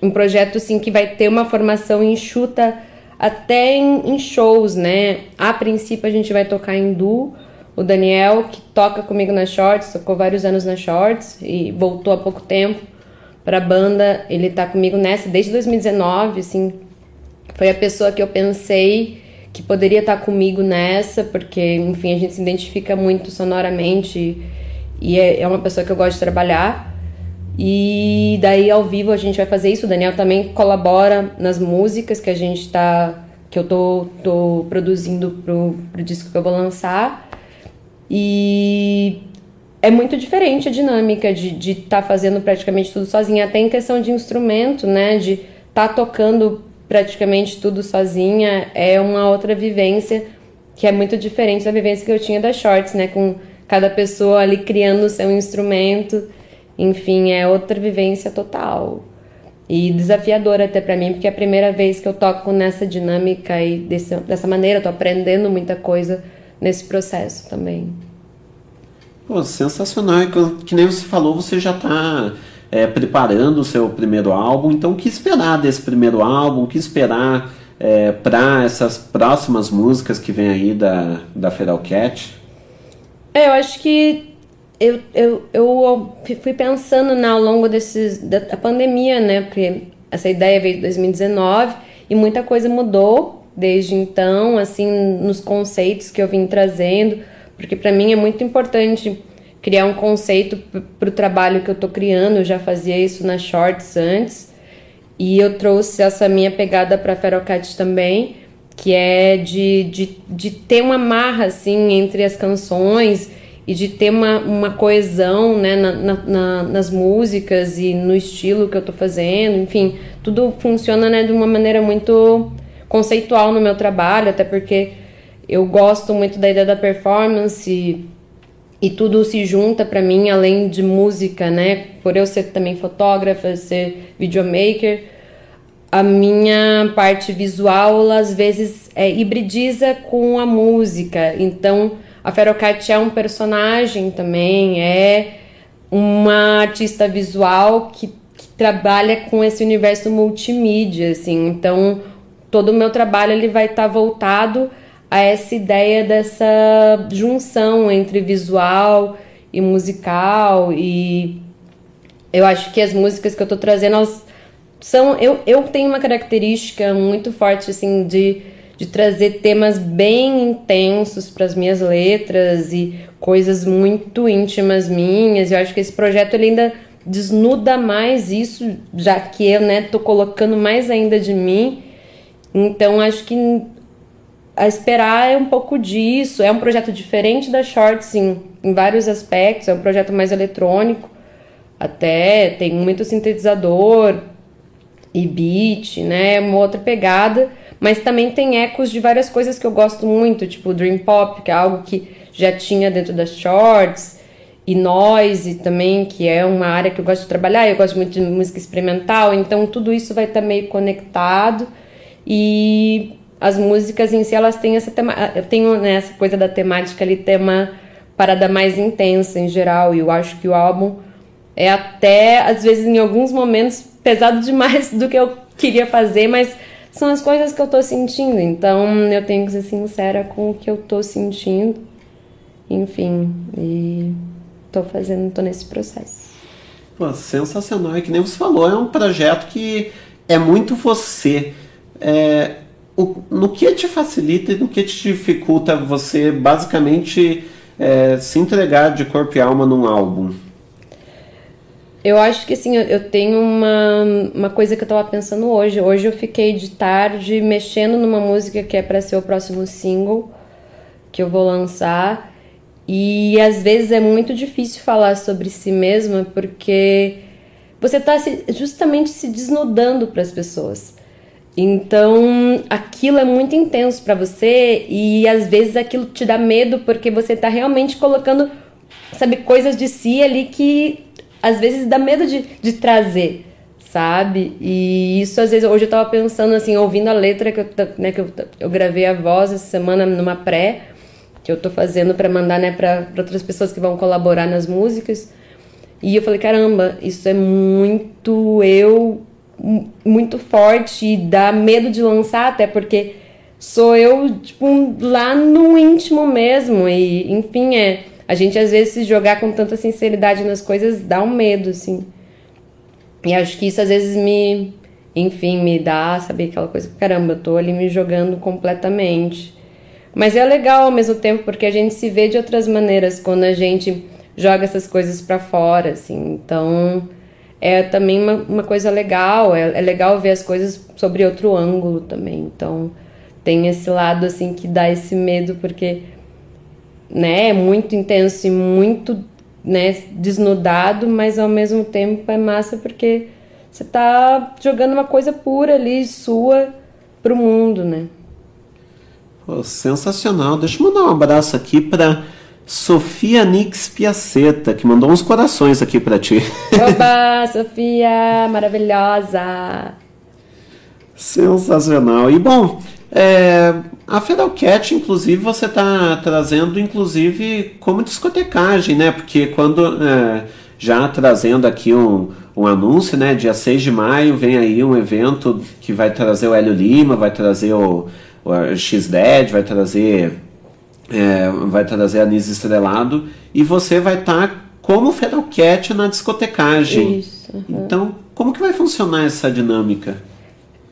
um projeto, assim, que vai ter uma formação enxuta até em, em shows, né? A princípio a gente vai tocar em duo, o Daniel, que toca comigo na Shorts, tocou vários anos na Shorts e voltou há pouco tempo para a banda. Ele tá comigo nessa desde 2019, assim. Foi a pessoa que eu pensei que poderia estar tá comigo nessa, porque, enfim, a gente se identifica muito sonoramente e é, é uma pessoa que eu gosto de trabalhar. E daí ao vivo a gente vai fazer isso. O Daniel também colabora nas músicas que a gente tá. que eu tô, tô produzindo pro, pro disco que eu vou lançar. E é muito diferente a dinâmica de estar tá fazendo praticamente tudo sozinha, até em questão de instrumento, né? De estar tá tocando praticamente tudo sozinha é uma outra vivência que é muito diferente da vivência que eu tinha das shorts, né? Com cada pessoa ali criando o seu instrumento. Enfim, é outra vivência total. E desafiadora até para mim, porque é a primeira vez que eu toco nessa dinâmica e desse, dessa maneira, eu tô aprendendo muita coisa nesse processo também. Pô, sensacional. Que, que nem você falou, você já está é, preparando o seu primeiro álbum. Então, o que esperar desse primeiro álbum? O que esperar é, para essas próximas músicas que vem aí da, da Feral Cat? É, eu acho que eu, eu, eu fui pensando né, ao longo desses, da, pandemia, né? Porque essa ideia veio de 2019 e muita coisa mudou desde então, assim, nos conceitos que eu vim trazendo porque para mim é muito importante criar um conceito para o trabalho que eu estou criando. Eu já fazia isso nas shorts antes e eu trouxe essa minha pegada para Ferocat também, que é de, de, de ter uma marra assim entre as canções e de ter uma, uma coesão né, na, na, nas músicas e no estilo que eu estou fazendo. Enfim, tudo funciona né, de uma maneira muito conceitual no meu trabalho, até porque eu gosto muito da ideia da performance e, e tudo se junta para mim, além de música, né? Por eu ser também fotógrafa, ser videomaker, a minha parte visual às vezes é, hibridiza com a música. Então, a Ferocat é um personagem também, é uma artista visual que, que trabalha com esse universo multimídia, assim. Então, todo o meu trabalho ele vai estar tá voltado a essa ideia dessa junção entre visual e musical e eu acho que as músicas que eu tô trazendo elas são eu, eu tenho uma característica muito forte assim de, de trazer temas bem intensos para as minhas letras e coisas muito íntimas minhas. Eu acho que esse projeto ele ainda desnuda mais isso, já que eu, né, tô colocando mais ainda de mim. Então acho que a esperar é um pouco disso. É um projeto diferente da Shorts em, em vários aspectos. É um projeto mais eletrônico, até tem muito sintetizador e beat, né? Uma outra pegada, mas também tem ecos de várias coisas que eu gosto muito, tipo Dream Pop, que é algo que já tinha dentro das Shorts, e Noise também, que é uma área que eu gosto de trabalhar. Eu gosto muito de música experimental, então tudo isso vai estar meio conectado e as músicas em si elas têm essa tema, eu tenho né, essa coisa da temática ali tema parada mais intensa em geral e eu acho que o álbum é até às vezes em alguns momentos pesado *laughs* demais do que eu queria fazer mas são as coisas que eu tô sentindo então eu tenho que ser sincera com o que eu tô sentindo. Enfim e tô fazendo tô nesse processo. Pô, sensacional é que nem você falou é um projeto que é muito você. É, o, no que te facilita e no que te dificulta você basicamente é, se entregar de corpo e alma num álbum? Eu acho que assim, eu tenho uma, uma coisa que eu tava pensando hoje. Hoje eu fiquei de tarde mexendo numa música que é para ser o próximo single que eu vou lançar. E às vezes é muito difícil falar sobre si mesma porque você tá justamente se desnudando para as pessoas. Então, aquilo é muito intenso para você e às vezes aquilo te dá medo porque você tá realmente colocando, sabe, coisas de si ali que às vezes dá medo de, de trazer, sabe? E isso às vezes, hoje eu tava pensando assim, ouvindo a letra que eu, né, que eu, eu gravei a voz essa semana numa pré, que eu tô fazendo para mandar, né, para outras pessoas que vão colaborar nas músicas. E eu falei, caramba, isso é muito eu muito forte e dá medo de lançar, até porque sou eu, tipo, lá no íntimo mesmo. E, enfim, é. A gente às vezes se jogar com tanta sinceridade nas coisas dá um medo, assim. E acho que isso às vezes me, enfim, me dá, saber aquela coisa, caramba, eu tô ali me jogando completamente. Mas é legal ao mesmo tempo porque a gente se vê de outras maneiras quando a gente joga essas coisas para fora, assim. Então, é também uma, uma coisa legal, é, é legal ver as coisas sobre outro ângulo também. Então, tem esse lado assim que dá esse medo porque né, muito intenso e muito, né, desnudado, mas ao mesmo tempo é massa porque você tá jogando uma coisa pura ali sua pro mundo, né? Pô, sensacional. Deixa eu mandar um abraço aqui para Sofia Nix Piaceta, que mandou uns corações aqui para ti. Oba, *laughs* Sofia, maravilhosa. Sensacional. E bom, é, a Cat, inclusive, você está trazendo, inclusive, como discotecagem, né? Porque quando, é, já trazendo aqui um, um anúncio, né? Dia 6 de maio vem aí um evento que vai trazer o Hélio Lima, vai trazer o, o X-Dead, vai trazer é, vai trazer anis estrelado e você vai estar tá como Cat na discotecagem. Isso. Uhum. Então, como que vai funcionar essa dinâmica?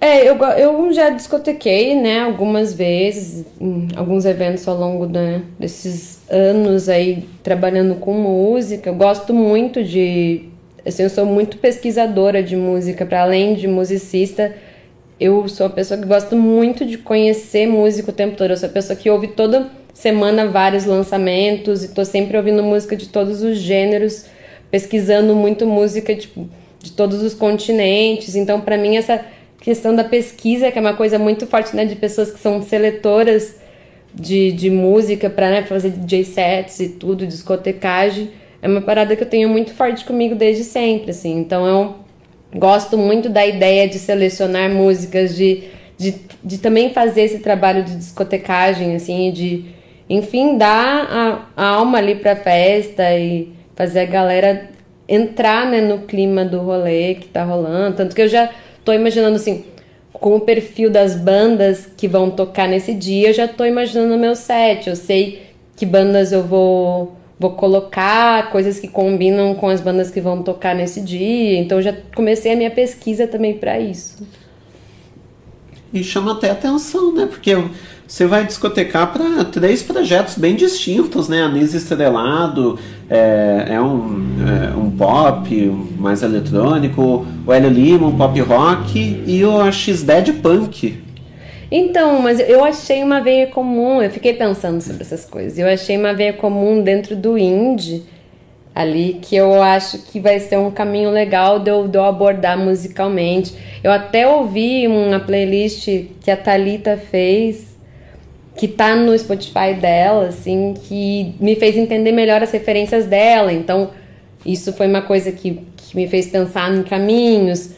É, eu, eu já discotequei, né, algumas vezes, alguns eventos ao longo desses anos aí trabalhando com música. Eu gosto muito de. Assim, eu sou muito pesquisadora de música, para além de musicista. Eu sou a pessoa que gosta muito de conhecer música o tempo todo. Eu sou a pessoa que ouve toda semana vários lançamentos e tô sempre ouvindo música de todos os gêneros, pesquisando muito música tipo, de todos os continentes. Então, para mim, essa questão da pesquisa, que é uma coisa muito forte, né, de pessoas que são seletoras de, de música para né, fazer DJ sets e tudo, discotecagem, é uma parada que eu tenho muito forte comigo desde sempre, assim. Então, eu gosto muito da ideia de selecionar músicas, de, de, de também fazer esse trabalho de discotecagem, assim, de enfim, dar a, a alma ali pra festa e fazer a galera entrar né, no clima do rolê que tá rolando. Tanto que eu já tô imaginando assim, com o perfil das bandas que vão tocar nesse dia, eu já tô imaginando o meu set. Eu sei que bandas eu vou, vou colocar, coisas que combinam com as bandas que vão tocar nesse dia. Então já comecei a minha pesquisa também para isso. e chama até atenção, né? Porque você vai discotecar para três projetos bem distintos, né? Anis Estrelado é, é, um, é um pop mais eletrônico, o Hélio Lima, um pop rock e o X-Dead Punk. Então, mas eu achei uma veia comum, eu fiquei pensando sobre essas coisas. Eu achei uma veia comum dentro do indie ali que eu acho que vai ser um caminho legal de eu, de eu abordar musicalmente. Eu até ouvi uma playlist que a Talita fez que tá no Spotify dela, assim, que me fez entender melhor as referências dela. Então, isso foi uma coisa que, que me fez pensar em caminhos.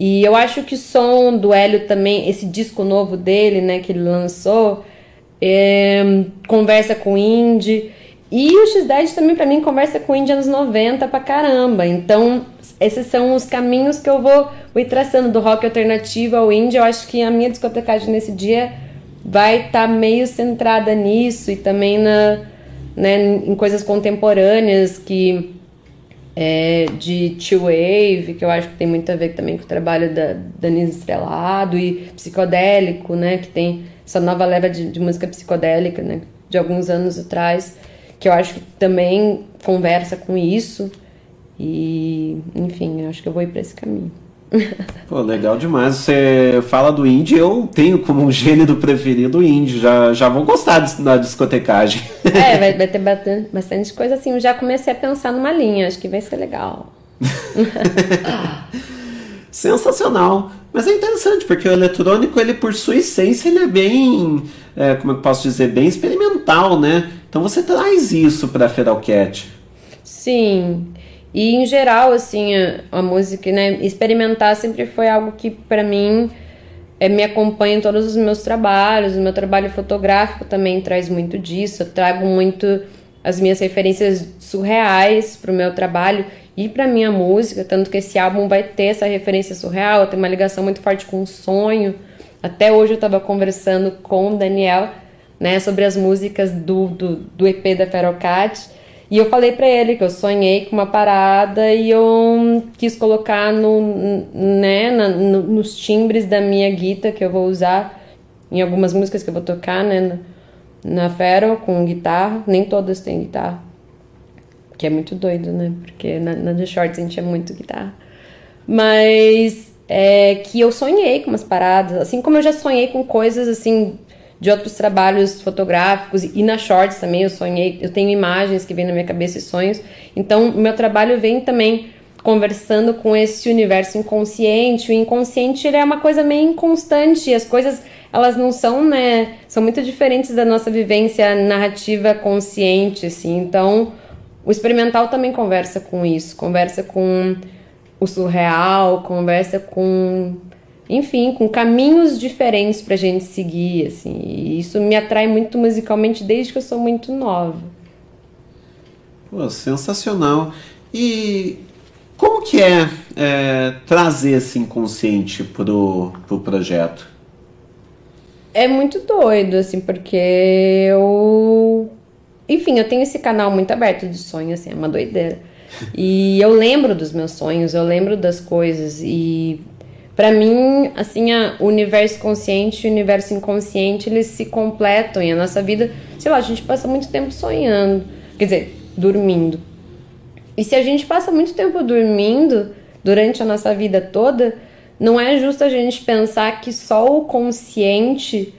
E eu acho que o som do Hélio também, esse disco novo dele, né, que ele lançou, é, conversa com indie. E o X10 também, para mim, conversa com indie anos 90 pra caramba. Então, esses são os caminhos que eu vou, ir traçando do rock alternativo ao indie. Eu acho que a minha discotecagem nesse dia vai estar tá meio centrada nisso e também na, né, em coisas contemporâneas que é, de Chill Wave, que eu acho que tem muito a ver também com o trabalho da Danise Estrelado e psicodélico, né, que tem essa nova leva de, de música psicodélica, né, de alguns anos atrás, que eu acho que também conversa com isso. E, enfim, eu acho que eu vou ir para esse caminho. *laughs* Pô, legal demais. Você fala do indie, eu tenho como um gênero preferido o indie. Já, já vou gostar da discotecagem. É, *laughs* vai, vai ter bastante, bastante coisa assim. Eu já comecei a pensar numa linha, acho que vai ser legal. *laughs* Sensacional. Mas é interessante, porque o eletrônico, ele por sua essência, ele é bem, é, como eu posso dizer, bem experimental, né? Então você traz isso para Feral Cat. Sim. E em geral, assim, a, a música, né, experimentar sempre foi algo que para mim é, me acompanha em todos os meus trabalhos. O meu trabalho fotográfico também traz muito disso. Eu trago muito as minhas referências surreais para o meu trabalho e para minha música, tanto que esse álbum vai ter essa referência surreal, tem uma ligação muito forte com o sonho. Até hoje eu estava conversando com o Daniel, né, sobre as músicas do, do, do EP da Ferocat e eu falei para ele que eu sonhei com uma parada e eu quis colocar no, né, na, no, nos timbres da minha guitarra que eu vou usar em algumas músicas que eu vou tocar, né, na, na com guitarra. Nem todas têm guitarra, que é muito doido, né? Porque na, na The Shorts a gente é muito guitarra. Mas é que eu sonhei com umas paradas, assim como eu já sonhei com coisas assim de outros trabalhos fotográficos e na shorts também eu sonhei, eu tenho imagens que vêm na minha cabeça e sonhos. Então, o meu trabalho vem também conversando com esse universo inconsciente. O inconsciente ele é uma coisa meio inconstante, as coisas elas não são, né, são muito diferentes da nossa vivência narrativa consciente, assim. Então, o experimental também conversa com isso, conversa com o surreal, conversa com enfim, com caminhos diferentes pra gente seguir, assim. E isso me atrai muito musicalmente desde que eu sou muito nova. Pô, sensacional. E como que é, é trazer esse inconsciente pro, pro projeto? É muito doido, assim, porque eu. Enfim, eu tenho esse canal muito aberto de sonho, assim, é uma doideira. E eu lembro dos meus sonhos, eu lembro das coisas e para mim, assim, o universo consciente e o universo inconsciente, eles se completam e a nossa vida, sei lá, a gente passa muito tempo sonhando, quer dizer, dormindo. E se a gente passa muito tempo dormindo durante a nossa vida toda, não é justo a gente pensar que só o consciente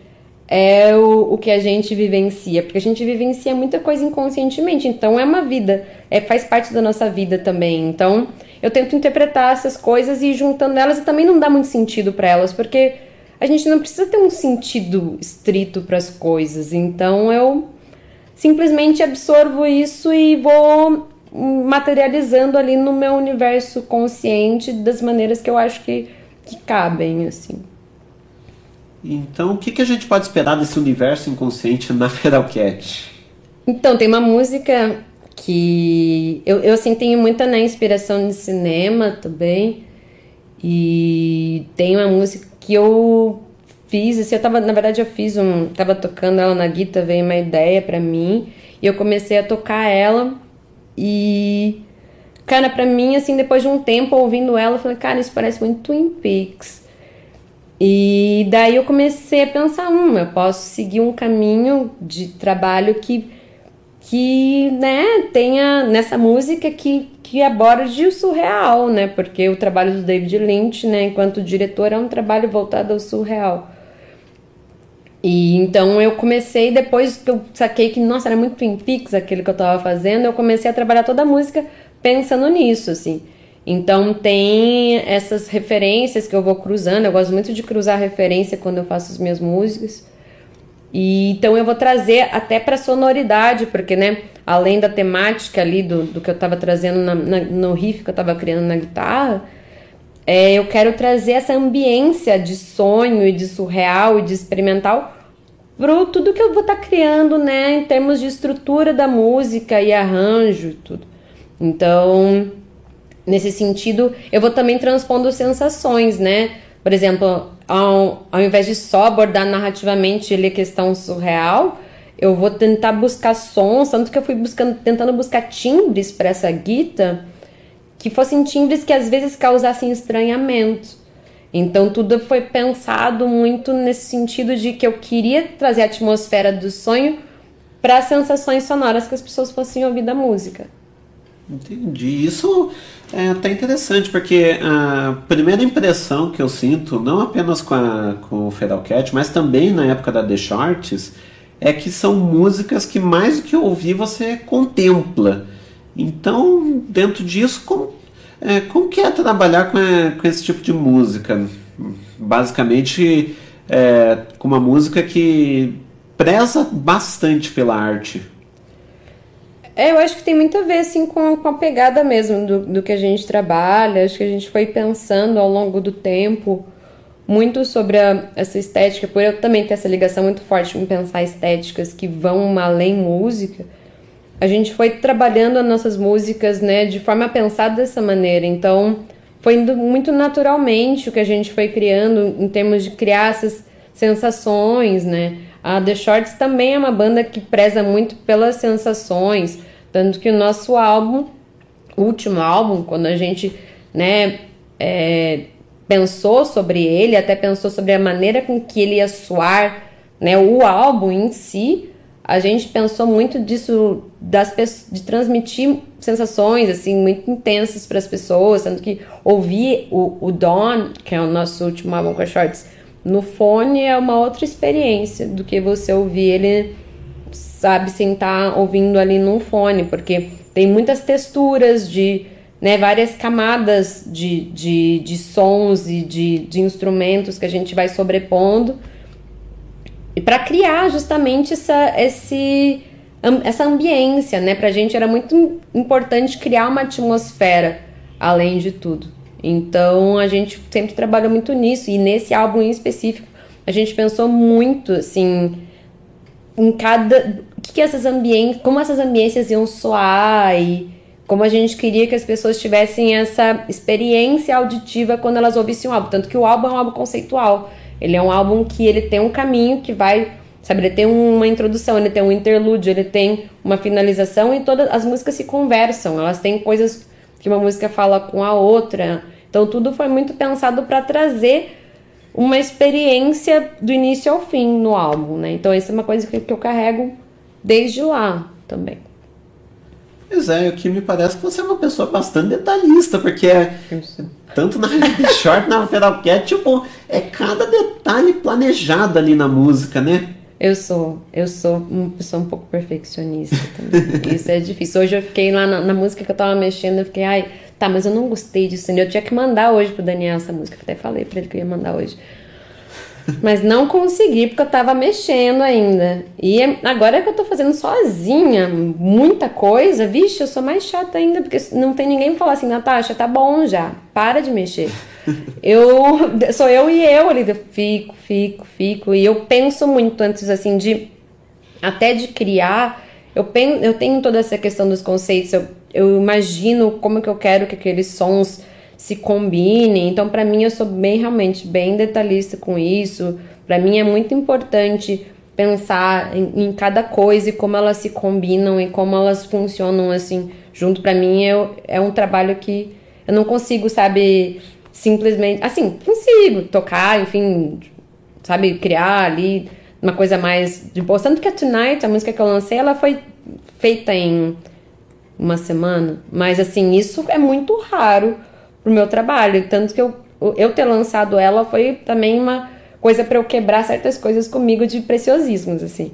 é o, o que a gente vivencia, porque a gente vivencia muita coisa inconscientemente, então é uma vida, é, faz parte da nossa vida também. Então, eu tento interpretar essas coisas e juntando elas e também não dá muito sentido para elas, porque a gente não precisa ter um sentido estrito para as coisas. Então eu simplesmente absorvo isso e vou materializando ali no meu universo consciente das maneiras que eu acho que, que cabem, assim. Então, o que, que a gente pode esperar desse universo inconsciente na *laughs* Feral Cat? Então, tem uma música que eu, eu assim, tenho muita né, inspiração de cinema também. E tem uma música que eu fiz, assim, eu tava, na verdade eu fiz um, tava tocando ela na guitarra, veio uma ideia para mim, e eu comecei a tocar ela e cara, para mim assim, depois de um tempo ouvindo ela, eu falei, cara, isso parece muito Twin Peaks. E daí eu comecei a pensar, hum, eu posso seguir um caminho de trabalho que que, né, tenha nessa música que que aborde o surreal, né? Porque o trabalho do David Lynch, né, enquanto diretor, é um trabalho voltado ao surreal. E então eu comecei, depois que eu saquei que, nossa, era muito Twin Peaks aquele que eu tava fazendo, eu comecei a trabalhar toda a música pensando nisso, assim. Então tem essas referências que eu vou cruzando, eu gosto muito de cruzar referência quando eu faço as minhas músicas. E então eu vou trazer até para sonoridade, porque né, além da temática ali do, do que eu estava trazendo na, na, no riff que eu estava criando na guitarra, é, eu quero trazer essa ambiência de sonho e de surreal e de experimental pro tudo que eu vou estar tá criando, né, em termos de estrutura da música e arranjo tudo. Então, nesse sentido, eu vou também transpondo sensações, né? Por exemplo, ao, ao invés de só abordar narrativamente ele a questão surreal, eu vou tentar buscar sons, tanto que eu fui buscando, tentando buscar timbres para essa guita que fossem timbres que às vezes causassem estranhamento. Então tudo foi pensado muito nesse sentido de que eu queria trazer a atmosfera do sonho para as sensações sonoras que as pessoas fossem ouvir da música. Entendi. Isso é até interessante, porque a primeira impressão que eu sinto, não apenas com, a, com o Feral Cat, mas também na época da The Shorts, é que são músicas que mais do que ouvir você contempla. Então, dentro disso, como, é, como que é trabalhar com, é, com esse tipo de música? Basicamente, é, com uma música que preza bastante pela arte. É, eu acho que tem muito a ver, assim, com, com a pegada mesmo do, do que a gente trabalha. Acho que a gente foi pensando ao longo do tempo muito sobre a, essa estética, por eu também ter essa ligação muito forte em pensar estéticas que vão além música. A gente foi trabalhando as nossas músicas, né, de forma a pensar dessa maneira. Então, foi indo muito naturalmente o que a gente foi criando em termos de criar essas sensações, né? A The Shorts também é uma banda que preza muito pelas sensações, tanto que o nosso álbum, último álbum, quando a gente, né, é, pensou sobre ele, até pensou sobre a maneira com que ele ia soar, né, o álbum em si, a gente pensou muito disso das de transmitir sensações assim muito intensas para as pessoas, tanto que ouvir o, o Dawn, que é o nosso último álbum com a Shorts, no fone é uma outra experiência do que você ouvir ele, sabe, sentar ouvindo ali num fone, porque tem muitas texturas de, né, várias camadas de, de, de sons e de, de instrumentos que a gente vai sobrepondo e para criar justamente essa, esse, essa ambiência, né? Pra gente era muito importante criar uma atmosfera além de tudo. Então a gente sempre trabalhou muito nisso e nesse álbum em específico a gente pensou muito assim em cada que, que essas ambientes, como essas ambiências iam soar e como a gente queria que as pessoas tivessem essa experiência auditiva quando elas ouvissem o álbum, tanto que o álbum é um álbum conceitual. Ele é um álbum que ele tem um caminho que vai, sabe, ele tem uma introdução, ele tem um interlúdio, ele tem uma finalização e todas as músicas se conversam, elas têm coisas que uma música fala com a outra. Então tudo foi muito pensado para trazer uma experiência do início ao fim no álbum, né? Então isso é uma coisa que, que eu carrego desde lá também. Pois é, o que me parece que você é uma pessoa bastante detalhista, porque é, tanto na *laughs* Short na Feral Cat, tipo, é cada detalhe planejado ali na música, né? Eu sou, eu sou uma pessoa um pouco perfeccionista também. *laughs* Isso é difícil. Hoje eu fiquei lá na, na música que eu tava mexendo, eu fiquei, ai, Tá, mas eu não gostei disso. Eu tinha que mandar hoje pro Daniel essa música. Eu até falei pra ele que eu ia mandar hoje. *laughs* Mas não consegui porque eu tava mexendo ainda. E agora que eu tô fazendo sozinha muita coisa, vixe, eu sou mais chata ainda, porque não tem ninguém que falar assim, Natasha, tá bom já, para de mexer. *laughs* eu sou eu e eu ali, eu fico, fico, fico. E eu penso muito antes assim de até de criar. Eu, penso, eu tenho toda essa questão dos conceitos, eu eu imagino como que eu quero que aqueles sons se combinem. Então, para mim, eu sou bem realmente bem detalhista com isso. Para mim é muito importante pensar em, em, cada coisa e como elas se combinam e como elas funcionam assim junto. Para mim é, é um trabalho que eu não consigo, sabe, simplesmente. Assim, consigo tocar, enfim, sabe, criar ali uma coisa mais de boa. Tanto que a Tonight, a música que eu lancei, ela foi feita em uma semana. Mas, assim, isso é muito raro pro meu trabalho. Tanto que eu, eu ter lançado ela foi também uma coisa para eu quebrar certas coisas comigo de preciosismos, assim.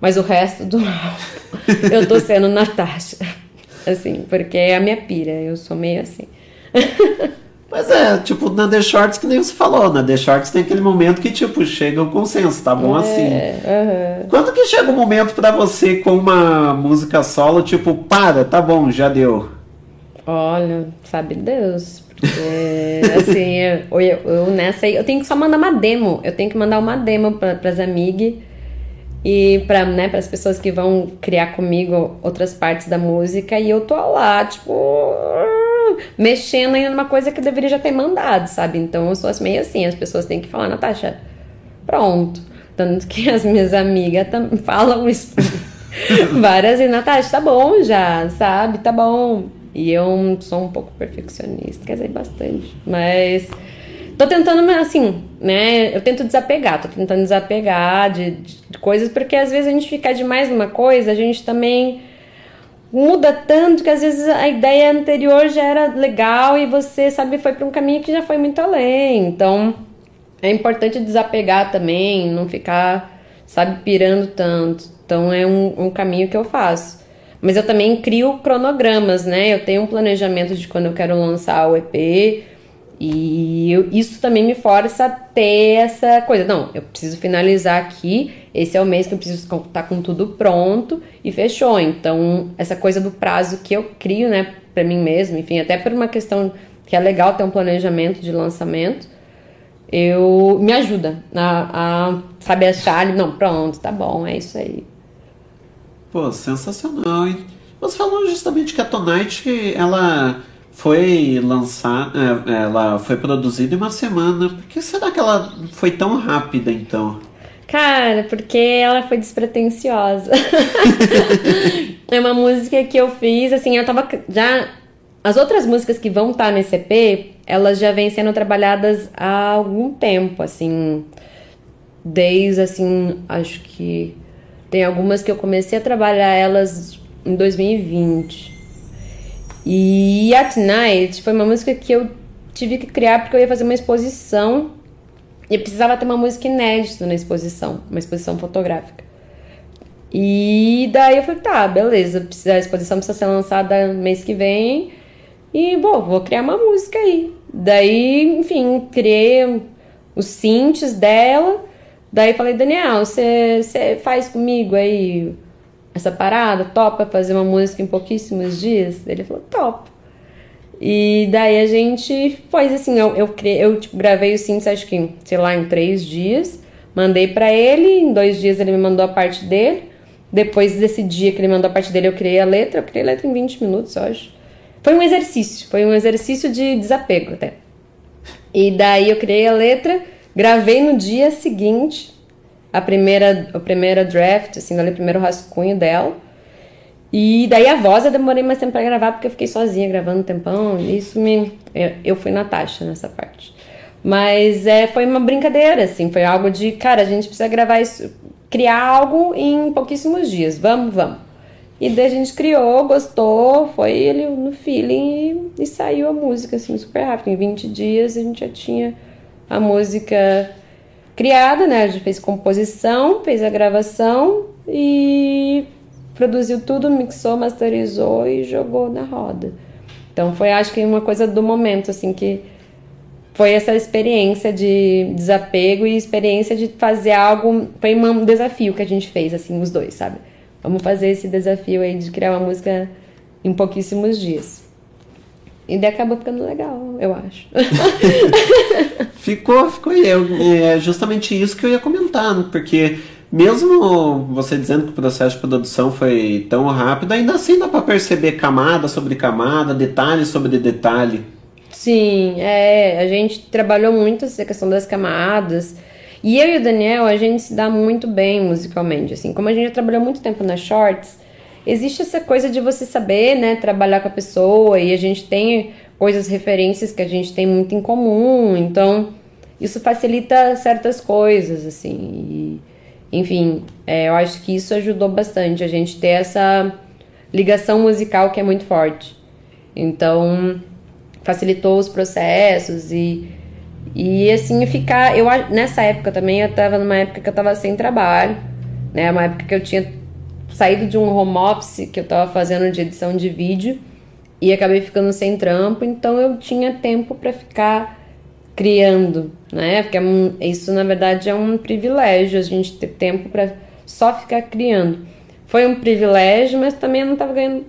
Mas o resto do álbum, eu tô sendo Natasha. *laughs* Assim, porque é a minha pira, eu sou meio assim. *laughs* Mas é, tipo, na The Shorts, que nem você falou, na The Shorts tem aquele momento que, tipo, chega o consenso, tá bom É, assim. aham. Quando que chega o momento pra você com uma música solo, tipo, para, tá bom, já deu. Olha, sabe Deus. Porque, *laughs* assim, eu, eu, eu nessa aí, eu tenho que só mandar uma demo. Eu tenho que mandar uma demo pra, pras amigas e pra, né, pras pessoas que vão criar comigo outras partes da música. E eu tô lá, tipo, mexendo ainda numa coisa que eu deveria já ter mandado, sabe? Então eu sou meio assim, as pessoas têm que falar, Natasha, pronto. Tanto que as minhas amigas *laughs* falam isso *laughs* várias e Natasha, tá bom já, sabe? Tá bom. E eu sou um pouco perfeccionista, quer dizer, bastante. Mas tô tentando, assim, né? Eu tento desapegar, tô tentando desapegar de, de coisas, porque às vezes a gente fica demais numa coisa, a gente também muda tanto que às vezes a ideia anterior já era legal e você, sabe, foi para um caminho que já foi muito além. Então, é importante desapegar também, não ficar, sabe, pirando tanto. Então, é um, um caminho que eu faço. Mas eu também crio cronogramas, né? Eu tenho um planejamento de quando eu quero lançar o EP. E eu- isso também me força a ter essa coisa. Não, eu preciso finalizar aqui. Esse é o mês que eu preciso estar com tudo pronto e fechou. Então, essa coisa do prazo que eu crio, né, pra mim mesmo, enfim, até por uma questão que é legal ter um planejamento de lançamento, eu me ajuda a, a saber achar, não, pronto, tá bom, é isso aí. Pô, sensacional, hein? Você falou justamente que a Tonight, ela foi lançada, ela foi produzida em uma semana. Por que será que ela foi tão rápida, então? Cara, porque ela foi despretensiosa. *laughs* é uma música que eu fiz, assim, eu tava já. As outras músicas que vão estar nesse EP, elas já vêm sendo trabalhadas há algum tempo, assim. Desde, assim, acho que. Tem algumas que eu comecei a trabalhar elas em 2020. E At Night foi uma música que eu tive que criar porque eu ia fazer uma exposição e precisava ter uma música inédita na exposição, uma exposição fotográfica. E daí eu falei, tá, beleza, a exposição precisa ser lançada mês que vem. E, bom, vou criar uma música aí. Daí, enfim, criei os synths dela. Daí falei, Daniel, você faz comigo aí essa parada? Topa fazer uma música em pouquíssimos dias? Ele falou, top. E daí a gente fez assim, eu, eu, criei, eu tipo, gravei os synths acho que, sei lá, em três dias. Mandei pra ele, em dois dias ele me mandou a parte dele. Depois desse dia que ele mandou a parte dele, eu criei a letra. Eu criei a letra em 20 minutos, eu acho. Foi um exercício, foi um exercício de desapego até. E daí eu criei a letra, gravei no dia seguinte a primeira, a primeira draft, assim, o primeiro rascunho dela. E daí a voz eu demorei mais tempo pra gravar porque eu fiquei sozinha gravando um tempão. Isso me. Eu, eu fui Natasha nessa parte. Mas é, foi uma brincadeira, assim, foi algo de, cara, a gente precisa gravar isso, criar algo em pouquíssimos dias. Vamos, vamos. E daí a gente criou, gostou, foi ele no feeling e, e saiu a música, assim, super rápido. Em 20 dias a gente já tinha a música criada, né? A gente fez composição, fez a gravação e produziu tudo, mixou, masterizou e jogou na roda. Então foi, acho que, uma coisa do momento, assim, que foi essa experiência de desapego e experiência de fazer algo. Foi um desafio que a gente fez, assim, os dois, sabe? Vamos fazer esse desafio aí de criar uma música em pouquíssimos dias. E daí acabou ficando legal, eu acho. *laughs* Ficou, ficou. Eu, é justamente isso que eu ia comentar, né? porque mesmo você dizendo que o processo de produção foi tão rápido, ainda assim dá pra perceber camada sobre camada, detalhe sobre detalhe. Sim, é, a gente trabalhou muito essa questão das camadas. E eu e o Daniel, a gente se dá muito bem musicalmente, assim, como a gente já trabalhou muito tempo nas shorts, existe essa coisa de você saber, né, trabalhar com a pessoa e a gente tem coisas, referências que a gente tem muito em comum, então isso facilita certas coisas, assim. E, enfim, é, eu acho que isso ajudou bastante a gente ter essa ligação musical que é muito forte. Então, facilitou os processos e e assim ficar, eu nessa época também eu tava numa época que eu tava sem trabalho, né? Uma época que eu tinha saído de um home office que eu tava fazendo de edição de vídeo e acabei ficando sem trampo, então eu tinha tempo para ficar criando, né? Porque é isso na verdade é um privilégio a gente ter tempo para só ficar criando. Foi um privilégio, mas também eu não tava ganhando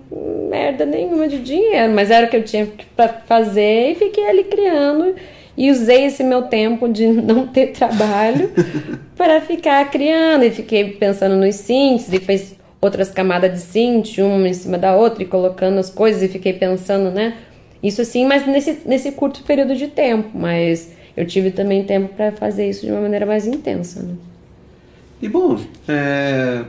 merda nenhuma de dinheiro, mas era o que eu tinha para fazer e fiquei ali criando e usei esse meu tempo de *laughs* não ter trabalho *laughs* para ficar criando. E fiquei pensando nos synths e fez outras camadas de synth, uma em cima da outra, e colocando as coisas, e fiquei pensando, né? Isso sim, mas nesse, nesse curto período de tempo. Mas eu tive também tempo para fazer isso de uma maneira mais intensa. Né? E bom, é,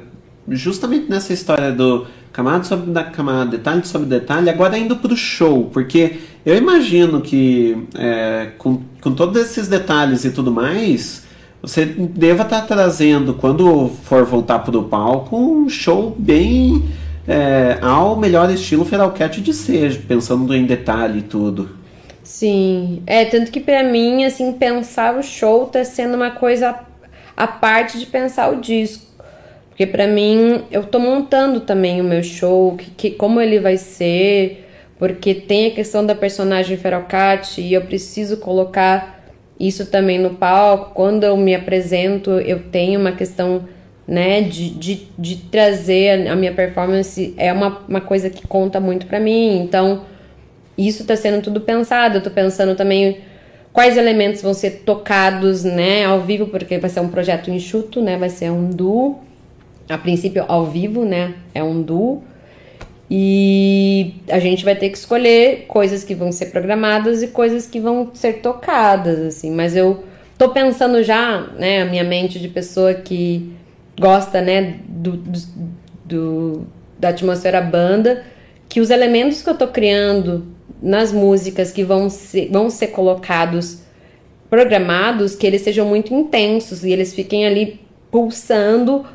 justamente nessa história do camada sobre da camada, detalhe sobre detalhe, agora indo para o show, porque eu imagino que é, com, com todos esses detalhes e tudo mais, você deva estar tá trazendo, quando for voltar para o palco, um show bem é, ao melhor estilo Feralcat de ser, pensando em detalhe e tudo. Sim, é, tanto que para mim, assim, pensar o show tá sendo uma coisa a parte de pensar o disco. Porque para mim, eu tô montando também o meu show, que, que, como ele vai ser, porque tem a questão da personagem Feralcat e eu preciso colocar isso também no palco. Quando eu me apresento, eu tenho uma questão né, de, de, de trazer a minha performance, é uma, uma coisa que conta muito para mim. Então, isso está sendo tudo pensado. Eu tô pensando também quais elementos vão ser tocados né, ao vivo, porque vai ser um projeto enxuto, né, vai ser um duo. A princípio, ao vivo, né? É um duo. E a gente vai ter que escolher coisas que vão ser programadas e coisas que vão ser tocadas, assim. Mas eu tô pensando já, né, a minha mente de pessoa que gosta, né, do, do, da atmosfera banda, que os elementos que eu tô criando nas músicas que vão ser, vão ser colocados programados, que eles sejam muito intensos e eles fiquem ali pulsando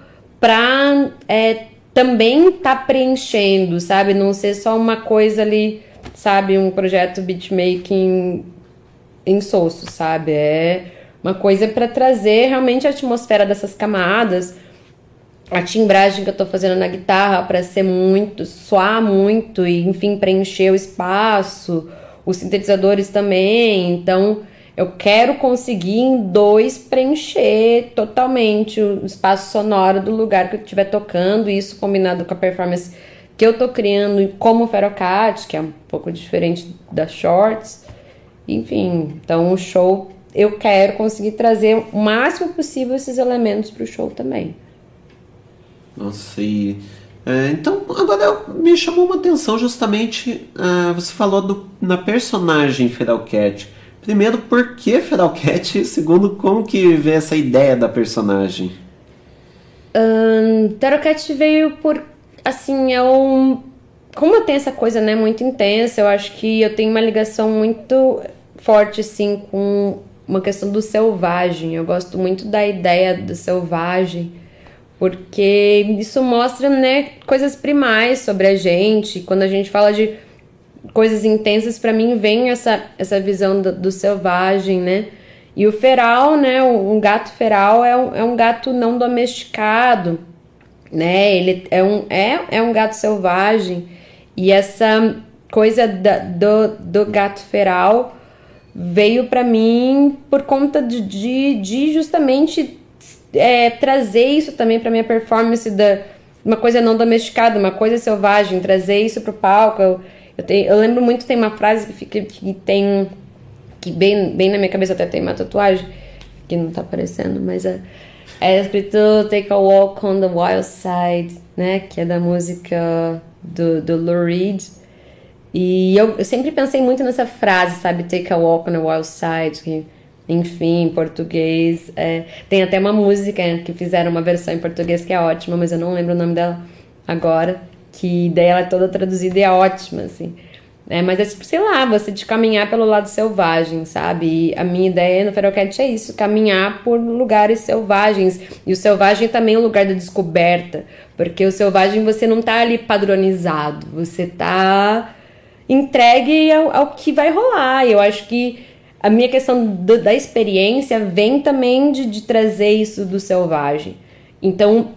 para é, também tá preenchendo, sabe? Não ser só uma coisa ali, sabe? Um projeto beatmaking insosso, sabe? É uma coisa para trazer realmente a atmosfera dessas camadas, a timbragem que eu tô fazendo na guitarra para ser muito, soar muito e enfim preencher o espaço, os sintetizadores também. Então, eu quero conseguir em dois preencher totalmente o espaço sonoro do lugar que eu estiver tocando, isso combinado com a performance que eu tô criando como Ferocat, que é um pouco diferente das shorts. Enfim, então o show eu quero conseguir trazer o máximo possível esses elementos para o show também. Nossa, e é, então agora me chamou uma atenção justamente uh, você falou do, na personagem Feral Cat. Primeiro, por que Feral Cat? Segundo, como que vê essa ideia da personagem? Um, Cat veio por. Assim, é um. Como eu tenho essa coisa, né, muito intensa, eu acho que eu tenho uma ligação muito forte, assim, com uma questão do selvagem. Eu gosto muito da ideia do selvagem, porque isso mostra, né, coisas primais sobre a gente. Quando a gente fala de coisas intensas, para mim vem essa, essa visão do, do, selvagem, né? E o feral, né? Um gato feral é um, é um gato não domesticado, né? Ele é um, é, é um gato selvagem. E essa coisa da, do, do gato feral veio para mim por conta de, de, de justamente é, trazer isso também para minha performance da uma coisa não domesticada, uma coisa selvagem, trazer isso pro palco. Eu, eu, tenho, eu lembro muito, tem uma frase que, fica, que tem. que bem, bem na minha cabeça até tem uma tatuagem, que não tá aparecendo, mas é, é escrito Take a Walk on the Wild Side, né? Que é da música do, do Lou Reed. E eu, eu sempre pensei muito nessa frase, sabe? Take a Walk on the Wild Side, que enfim, português. É, tem até uma música que fizeram uma versão em português que é ótima, mas eu não lembro o nome dela agora que daí ela é toda traduzida e é ótima, assim. né? Mas é tipo, sei lá, você de caminhar pelo lado selvagem, sabe? E a minha ideia no Feralcat é isso, caminhar por lugares selvagens. E o selvagem também é um lugar da descoberta, porque o selvagem você não tá ali padronizado, você tá entregue ao, ao que vai rolar. E eu acho que a minha questão do, da experiência vem também de, de trazer isso do selvagem. Então,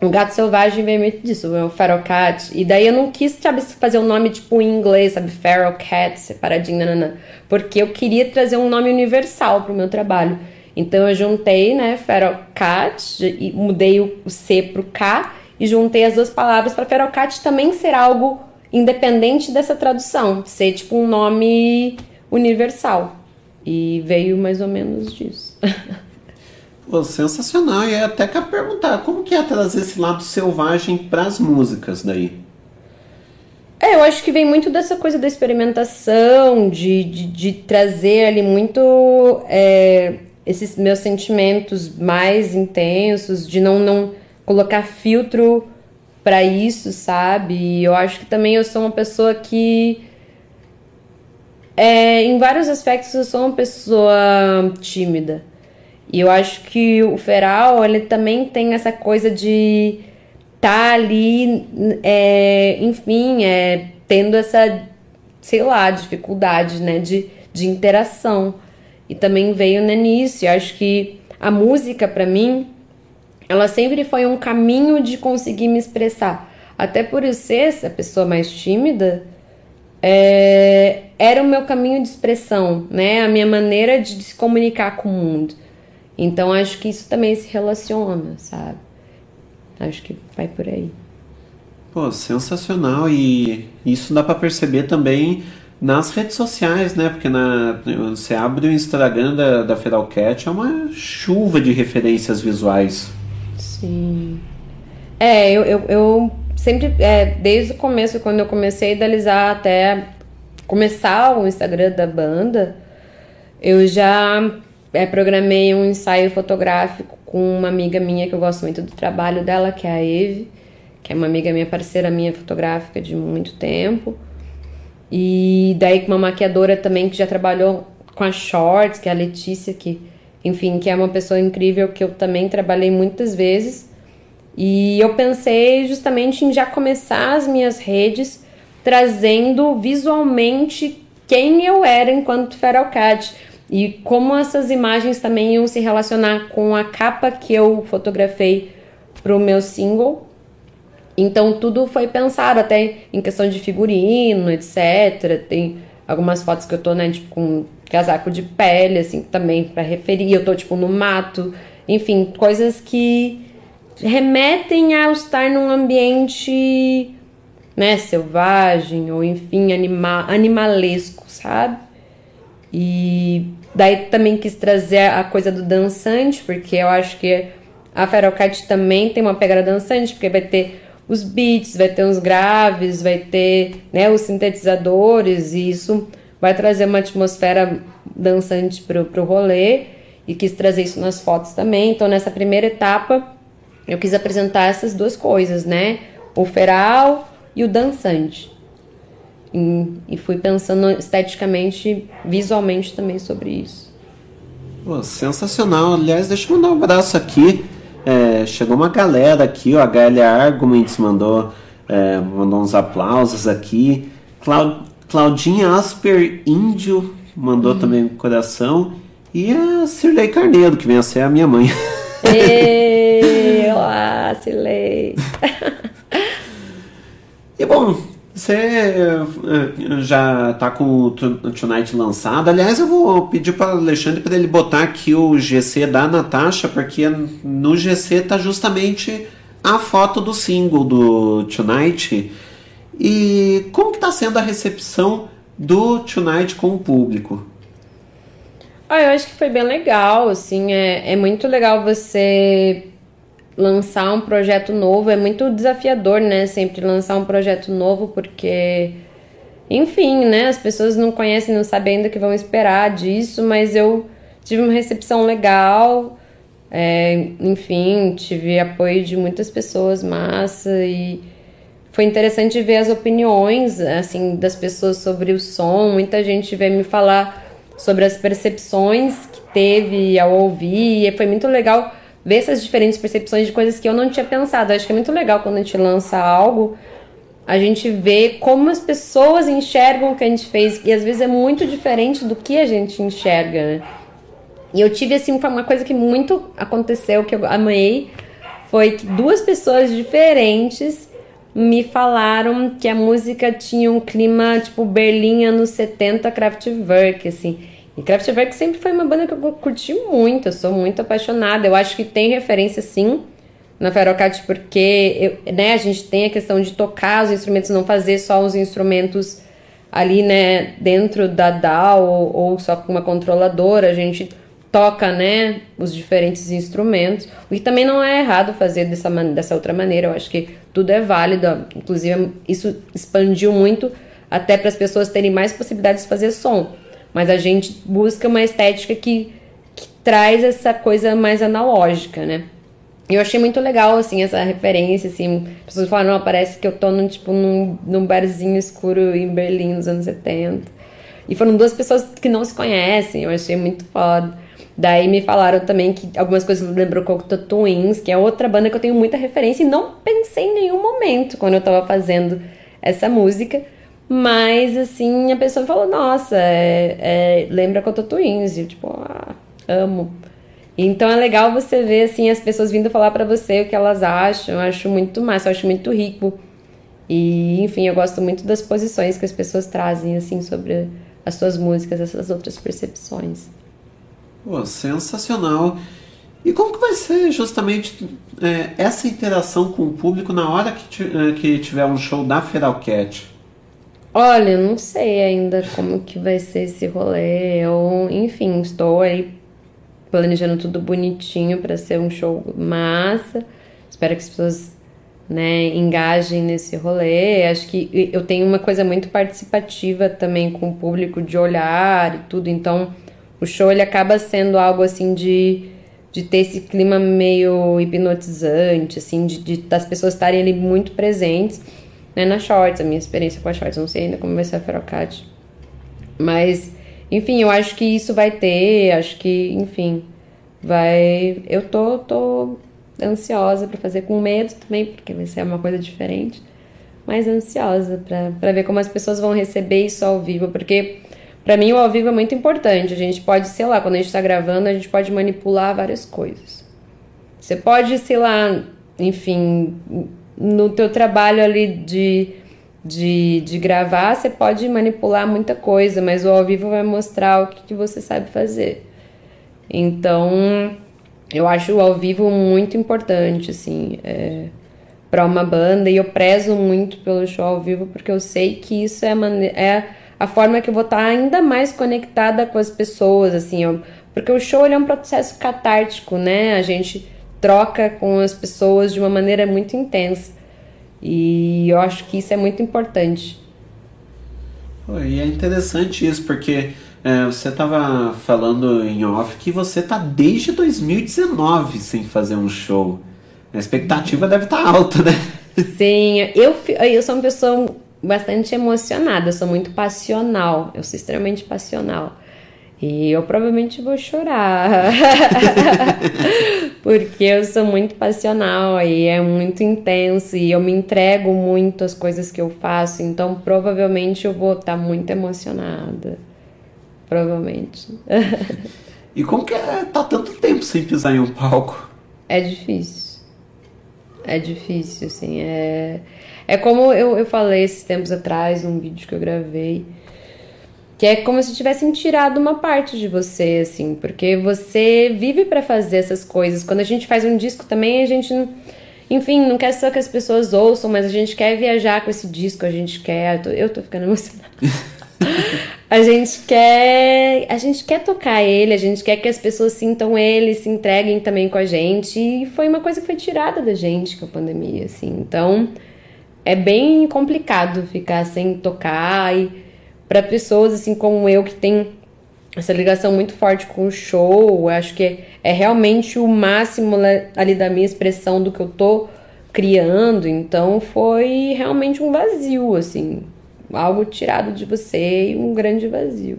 o gato selvagem vem muito disso, é o feral cat. E daí eu não quis, sabe, fazer um nome tipo em inglês, sabe, feral cat, separadinho, nanana, porque eu queria trazer um nome universal pro meu trabalho. Então eu juntei, né, feral cat, e mudei o C pro K e juntei as duas palavras para feral cat também ser algo independente dessa tradução, ser tipo um nome universal. E veio mais ou menos disso. *laughs* Pô, sensacional. E até quero perguntar, como que é trazer esse lado selvagem para as músicas daí? É, eu acho que vem muito dessa coisa da experimentação, de, de, de trazer ali muito é, esses meus sentimentos mais intensos, de não, não colocar filtro para isso, sabe? E eu acho que também eu sou uma pessoa que. É, em vários aspectos eu sou uma pessoa tímida. E eu acho que o Feral, ele também tem essa coisa de tá ali, é, enfim, é, tendo essa, sei lá, dificuldade, né, de, de interação. E também veio no início. Eu acho que a música, para mim, ela sempre foi um caminho de conseguir me expressar. Até por eu ser essa pessoa mais tímida, é, era o meu caminho de expressão, né? A minha maneira de se comunicar com o mundo. Então acho que isso também se relaciona, sabe? Acho que vai por aí. Pô, sensacional e isso dá para perceber também nas redes sociais, né? Porque na, você abre o Instagram da, da Feral Cat, é uma chuva de referências visuais. Sim. É, eu, eu, eu sempre, é, desde o começo, quando eu comecei a idealizar até começar o Instagram da banda, eu já é, programei um ensaio fotográfico com uma amiga minha que eu gosto muito do trabalho dela, que é a Eve, que é uma amiga minha, parceira minha fotográfica de muito tempo. E daí com uma maquiadora também que já trabalhou com a Shorts, que é a Letícia, que, enfim, que é uma pessoa incrível que eu também trabalhei muitas vezes. E eu pensei justamente em já começar as minhas redes trazendo visualmente quem eu era enquanto Feral Cat e como essas imagens também iam se relacionar com a capa que eu fotografei para o meu single. Então tudo foi pensado até em questão de figurino, etc. Tem algumas fotos que eu tô, né, tipo, com casaco de pele, assim, também para referir. Eu tô, tipo, no mato. Enfim, coisas que remetem a estar num ambiente, né, selvagem ou, enfim, anima animalesco, sabe? E Daí também quis trazer a coisa do dançante, porque eu acho que a Feral Cat também tem uma pegada dançante, porque vai ter os beats, vai ter os graves, vai ter né, os sintetizadores, e isso vai trazer uma atmosfera dançante pro, pro rolê, e quis trazer isso nas fotos também. Então, nessa primeira etapa, eu quis apresentar essas duas coisas, né? O feral e o dançante. E, fui pensando esteticamente, visualmente também sobre isso. Pô, sensacional. Aliás, deixa eu mandar um abraço aqui. É, chegou uma galera aqui, ó, a HL Arguments mandou, é, mandou uns aplausos aqui. Clau, Claudinha Asper Índio mandou uhum. também um coração. E a Cirlei Carneiro, que vem a ser a minha mãe. *laughs* Ei, olá, Cirlei. e bom, você eh, já tá com o Tonight lançado. Aliás, eu vou pedir para Alexandre para ele botar aqui o GC da Natasha, porque no GC tá justamente a foto do single do Tonight. E como que tá sendo a recepção do Tonight com o público? Ah, eu acho que foi bem legal, assim, é, é muito legal você lançar um projeto novo é muito desafiador, né? Sempre lançar um projeto novo, porque, enfim, né? As pessoas não conhecem, não sabem ainda o que vão esperar disso, mas eu tive uma recepção legal, é, enfim, tive apoio de muitas pessoas massa e foi interessante ver as opiniões, assim, das pessoas sobre o som. Muita gente veio me falar sobre as percepções que teve ao ouvir, e foi muito legal ver essas diferentes percepções de coisas que eu não tinha pensado. Acho que é muito legal quando a gente lança algo, a gente vê como as pessoas enxergam o que a gente fez, e às vezes é muito diferente do que a gente enxerga, né? E eu tive, assim, uma coisa que muito aconteceu, que eu amei, foi que duas pessoas diferentes me falaram que a música tinha um clima tipo Berlim anos 70 Kraftwerk, assim. E Kraftwerk sempre foi uma banda que eu curti muito, eu sou muito apaixonada. Eu acho que tem referência sim na Ferocat porque eu, né, a gente tem a questão de tocar os instrumentos, não fazer só os instrumentos ali, né, dentro da DAW ou, ou só com uma controladora, a gente toca, né, os diferentes instrumentos. O que também não é errado fazer dessa, dessa outra maneira. Eu acho que tudo é válido. Inclusive, isso expandiu muito até para as pessoas terem mais possibilidades de fazer som. Mas a gente busca uma estética que, que traz essa coisa mais analógica, né? Eu achei muito legal, assim, essa referência, assim. As pessoas falaram, parece que eu tô num, tipo, num, num barzinho escuro em Berlim nos anos 70. E foram duas pessoas que não se conhecem, eu achei muito foda. Daí me falaram também que algumas coisas lembrou Cocteau Twins, que é outra banda que eu tenho muita referência e não pensei em nenhum momento quando eu tava fazendo essa música. Mas, assim, a pessoa falou, nossa, é, é, lembra Cocteau Twins. E tipo, ah, amo. Então é legal você ver, assim, as pessoas vindo falar para você o que elas acham. Eu acho muito massa, eu acho muito rico. E, enfim, eu gosto muito das posições que as pessoas trazem, assim, sobre as suas músicas, essas outras percepções. Pô, sensacional. E como que vai ser justamente é, essa interação com o público na hora que, é, que tiver um show da Feralcat? Olha, não sei ainda como que vai ser esse rolê. Eu, enfim, estou aí planejando tudo bonitinho para ser um show massa. Espero que as pessoas né, engajem nesse rolê. Acho que eu tenho uma coisa muito participativa também com o público de olhar e tudo, então o show ele acaba sendo algo assim de, de ter esse clima meio hipnotizante, assim, de, de das pessoas estarem ali muito presentes. Né, na Shorts, a minha experiência com a Shorts, não sei ainda como vai ser a Ferocat. Mas, enfim, eu acho que isso vai ter, acho que, enfim, vai. Eu tô, tô ansiosa para fazer com medo também, porque vai ser uma coisa diferente, mas ansiosa para ver como as pessoas vão receber isso ao vivo, porque para mim, o ao vivo é muito importante. A gente pode, sei lá, quando a gente está gravando, a gente pode manipular várias coisas. Você pode, sei lá, enfim, no teu trabalho ali de, de, de gravar, você pode manipular muita coisa, mas o ao vivo vai mostrar o que, que você sabe fazer. Então, eu acho o ao vivo muito importante, assim, é, para uma banda, e eu prezo muito pelo show ao vivo, porque eu sei que isso é a. É, a forma que eu vou estar ainda mais conectada com as pessoas, assim, ó, porque o show é um processo catártico, né? A gente troca com as pessoas de uma maneira muito intensa. E eu acho que isso é muito importante. E é interessante isso, porque é, você estava falando em off que você está desde 2019 sem fazer um show. A expectativa deve estar tá alta, né? *laughs* Sim, eu, eu sou uma pessoa bastante emocionada, eu sou muito passional, eu sou extremamente passional. E eu provavelmente vou chorar. *laughs* Porque eu sou muito passional e é muito intenso e eu me entrego muito às coisas que eu faço, então provavelmente eu vou estar muito emocionada. Provavelmente. *laughs* e como que é tá tanto tempo sem pisar em um palco? É difícil. É difícil, assim, é é como eu, eu falei esses tempos atrás, num vídeo que eu gravei, que é como se tivessem tirado uma parte de você, assim, porque você vive para fazer essas coisas. Quando a gente faz um disco também, a gente, enfim, não quer só que as pessoas ouçam, mas a gente quer viajar com esse disco, a gente quer. Eu tô, eu tô ficando emocionada. *laughs* a gente quer a gente quer tocar ele, a gente quer que as pessoas sintam ele, se entreguem também com a gente. E foi uma coisa que foi tirada da gente com a pandemia, assim. Então, é bem complicado ficar sem tocar e para pessoas assim como eu que tem essa ligação muito forte com o show, acho que é, realmente o máximo ali da minha expressão do que eu tô criando, então foi realmente um vazio, assim, algo tirado de você e um grande vazio.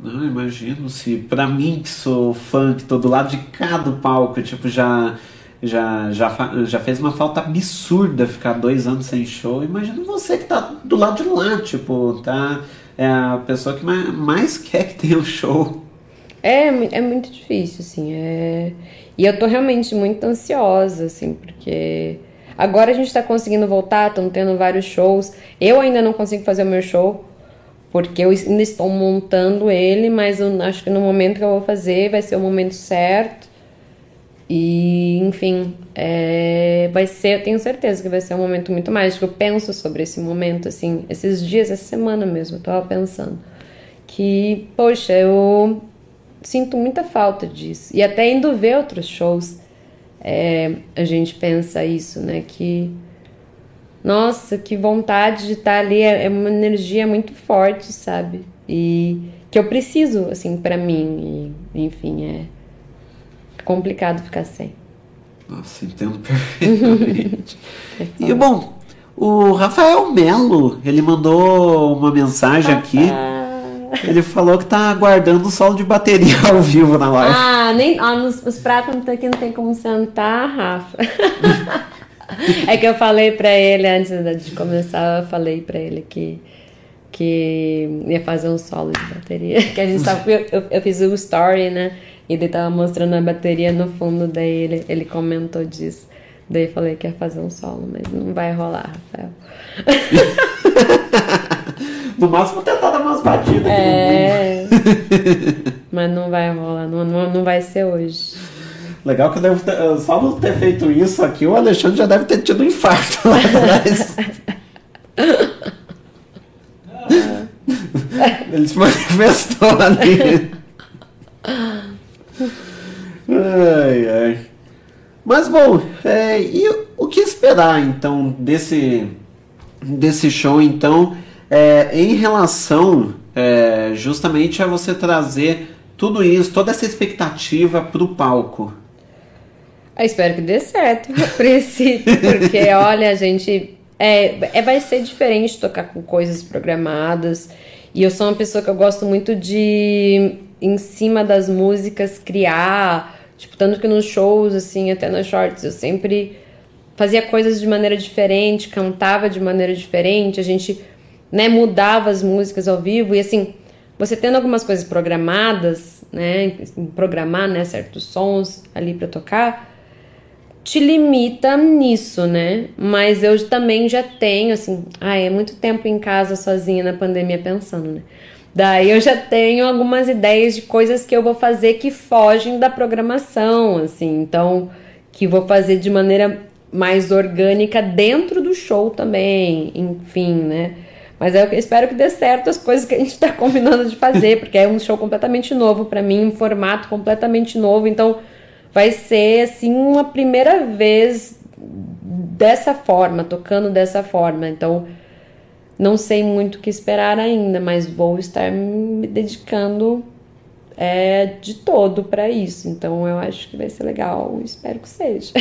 Não, imagino se para mim que sou fã, que tô do lado de cada palco, tipo, já já, já, já fez uma falta absurda ficar dois anos sem show. Imagina você que tá do lado de lá, tipo, tá. É a pessoa que mais, mais *laughs* quer que tenha um show. É, é muito difícil, assim. É... E eu tô realmente muito ansiosa, assim, porque agora a gente tá conseguindo voltar, estão tendo vários shows. Eu ainda não consigo fazer o meu show, porque eu ainda estou montando ele, mas eu acho que no momento que eu vou fazer vai ser o momento certo. E, enfim, é, vai ser, eu tenho certeza que vai ser um momento muito mágico. Eu penso sobre esse momento, assim, esses dias, essa semana mesmo, eu tava pensando que, poxa, eu sinto muita falta disso. E até indo ver outros shows, é, a gente pensa isso, né? Que, nossa, que vontade de estar ali, é, é uma energia muito forte, sabe? E que eu preciso, assim, para mim. E, enfim, é complicado ficar sem. Nossa, entendo *laughs* perfeitamente. e bom, o Rafael Melo, ele mandou uma mensagem aqui. Ele falou que tá aguardando o solo de bateria *laughs* ao vivo na live. Ah, nem, ah nos, os pratos aqui não tem como sentar, Rafa. *laughs* é que eu falei pra ele antes de começar, eu falei pra ele que que ia fazer um solo de bateria. Que a gente sabe, eu, eu, eu fiz o story, né? E ele tava mostrando a bateria no fundo, daí ele, ele comentou disso. Daí eu falei que ia fazer um solo, mas não vai rolar, Rafael. *laughs* no máximo tentar dar umas batidas. É. mas não vai rolar, não, não, não vai ser hoje. Legal que eu devo ter, só não ter feito isso aqui, o Alexandre já deve ter tido um infarto lá atrás. *laughs* Ele se manifestou ali. *laughs* Ai, ai. Mas bom, é, e o que esperar então desse, desse show então é, em relação é, justamente a você trazer tudo isso, toda essa expectativa para o palco? Eu espero que dê certo a princípio, porque *laughs* olha, a gente é, é, vai ser diferente tocar com coisas programadas. E eu sou uma pessoa que eu gosto muito de, em cima das músicas, criar Tipo, tanto que nos shows, assim, até nas shorts, eu sempre fazia coisas de maneira diferente, cantava de maneira diferente, a gente, né, mudava as músicas ao vivo e assim, você tendo algumas coisas programadas, né, programar, né, certos sons ali para tocar, te limita nisso, né? Mas eu também já tenho, assim, ah, é muito tempo em casa sozinha na pandemia pensando, né? Daí eu já tenho algumas ideias de coisas que eu vou fazer que fogem da programação, assim, então que vou fazer de maneira mais orgânica dentro do show também, enfim, né? Mas eu espero que dê certo as coisas que a gente está *laughs* combinando de fazer, porque é um show completamente novo para mim, um formato completamente novo, então vai ser assim uma primeira vez dessa forma, tocando dessa forma. Então, não sei muito o que esperar ainda, mas vou estar me dedicando é, de todo para isso. Então eu acho que vai ser legal, espero que seja.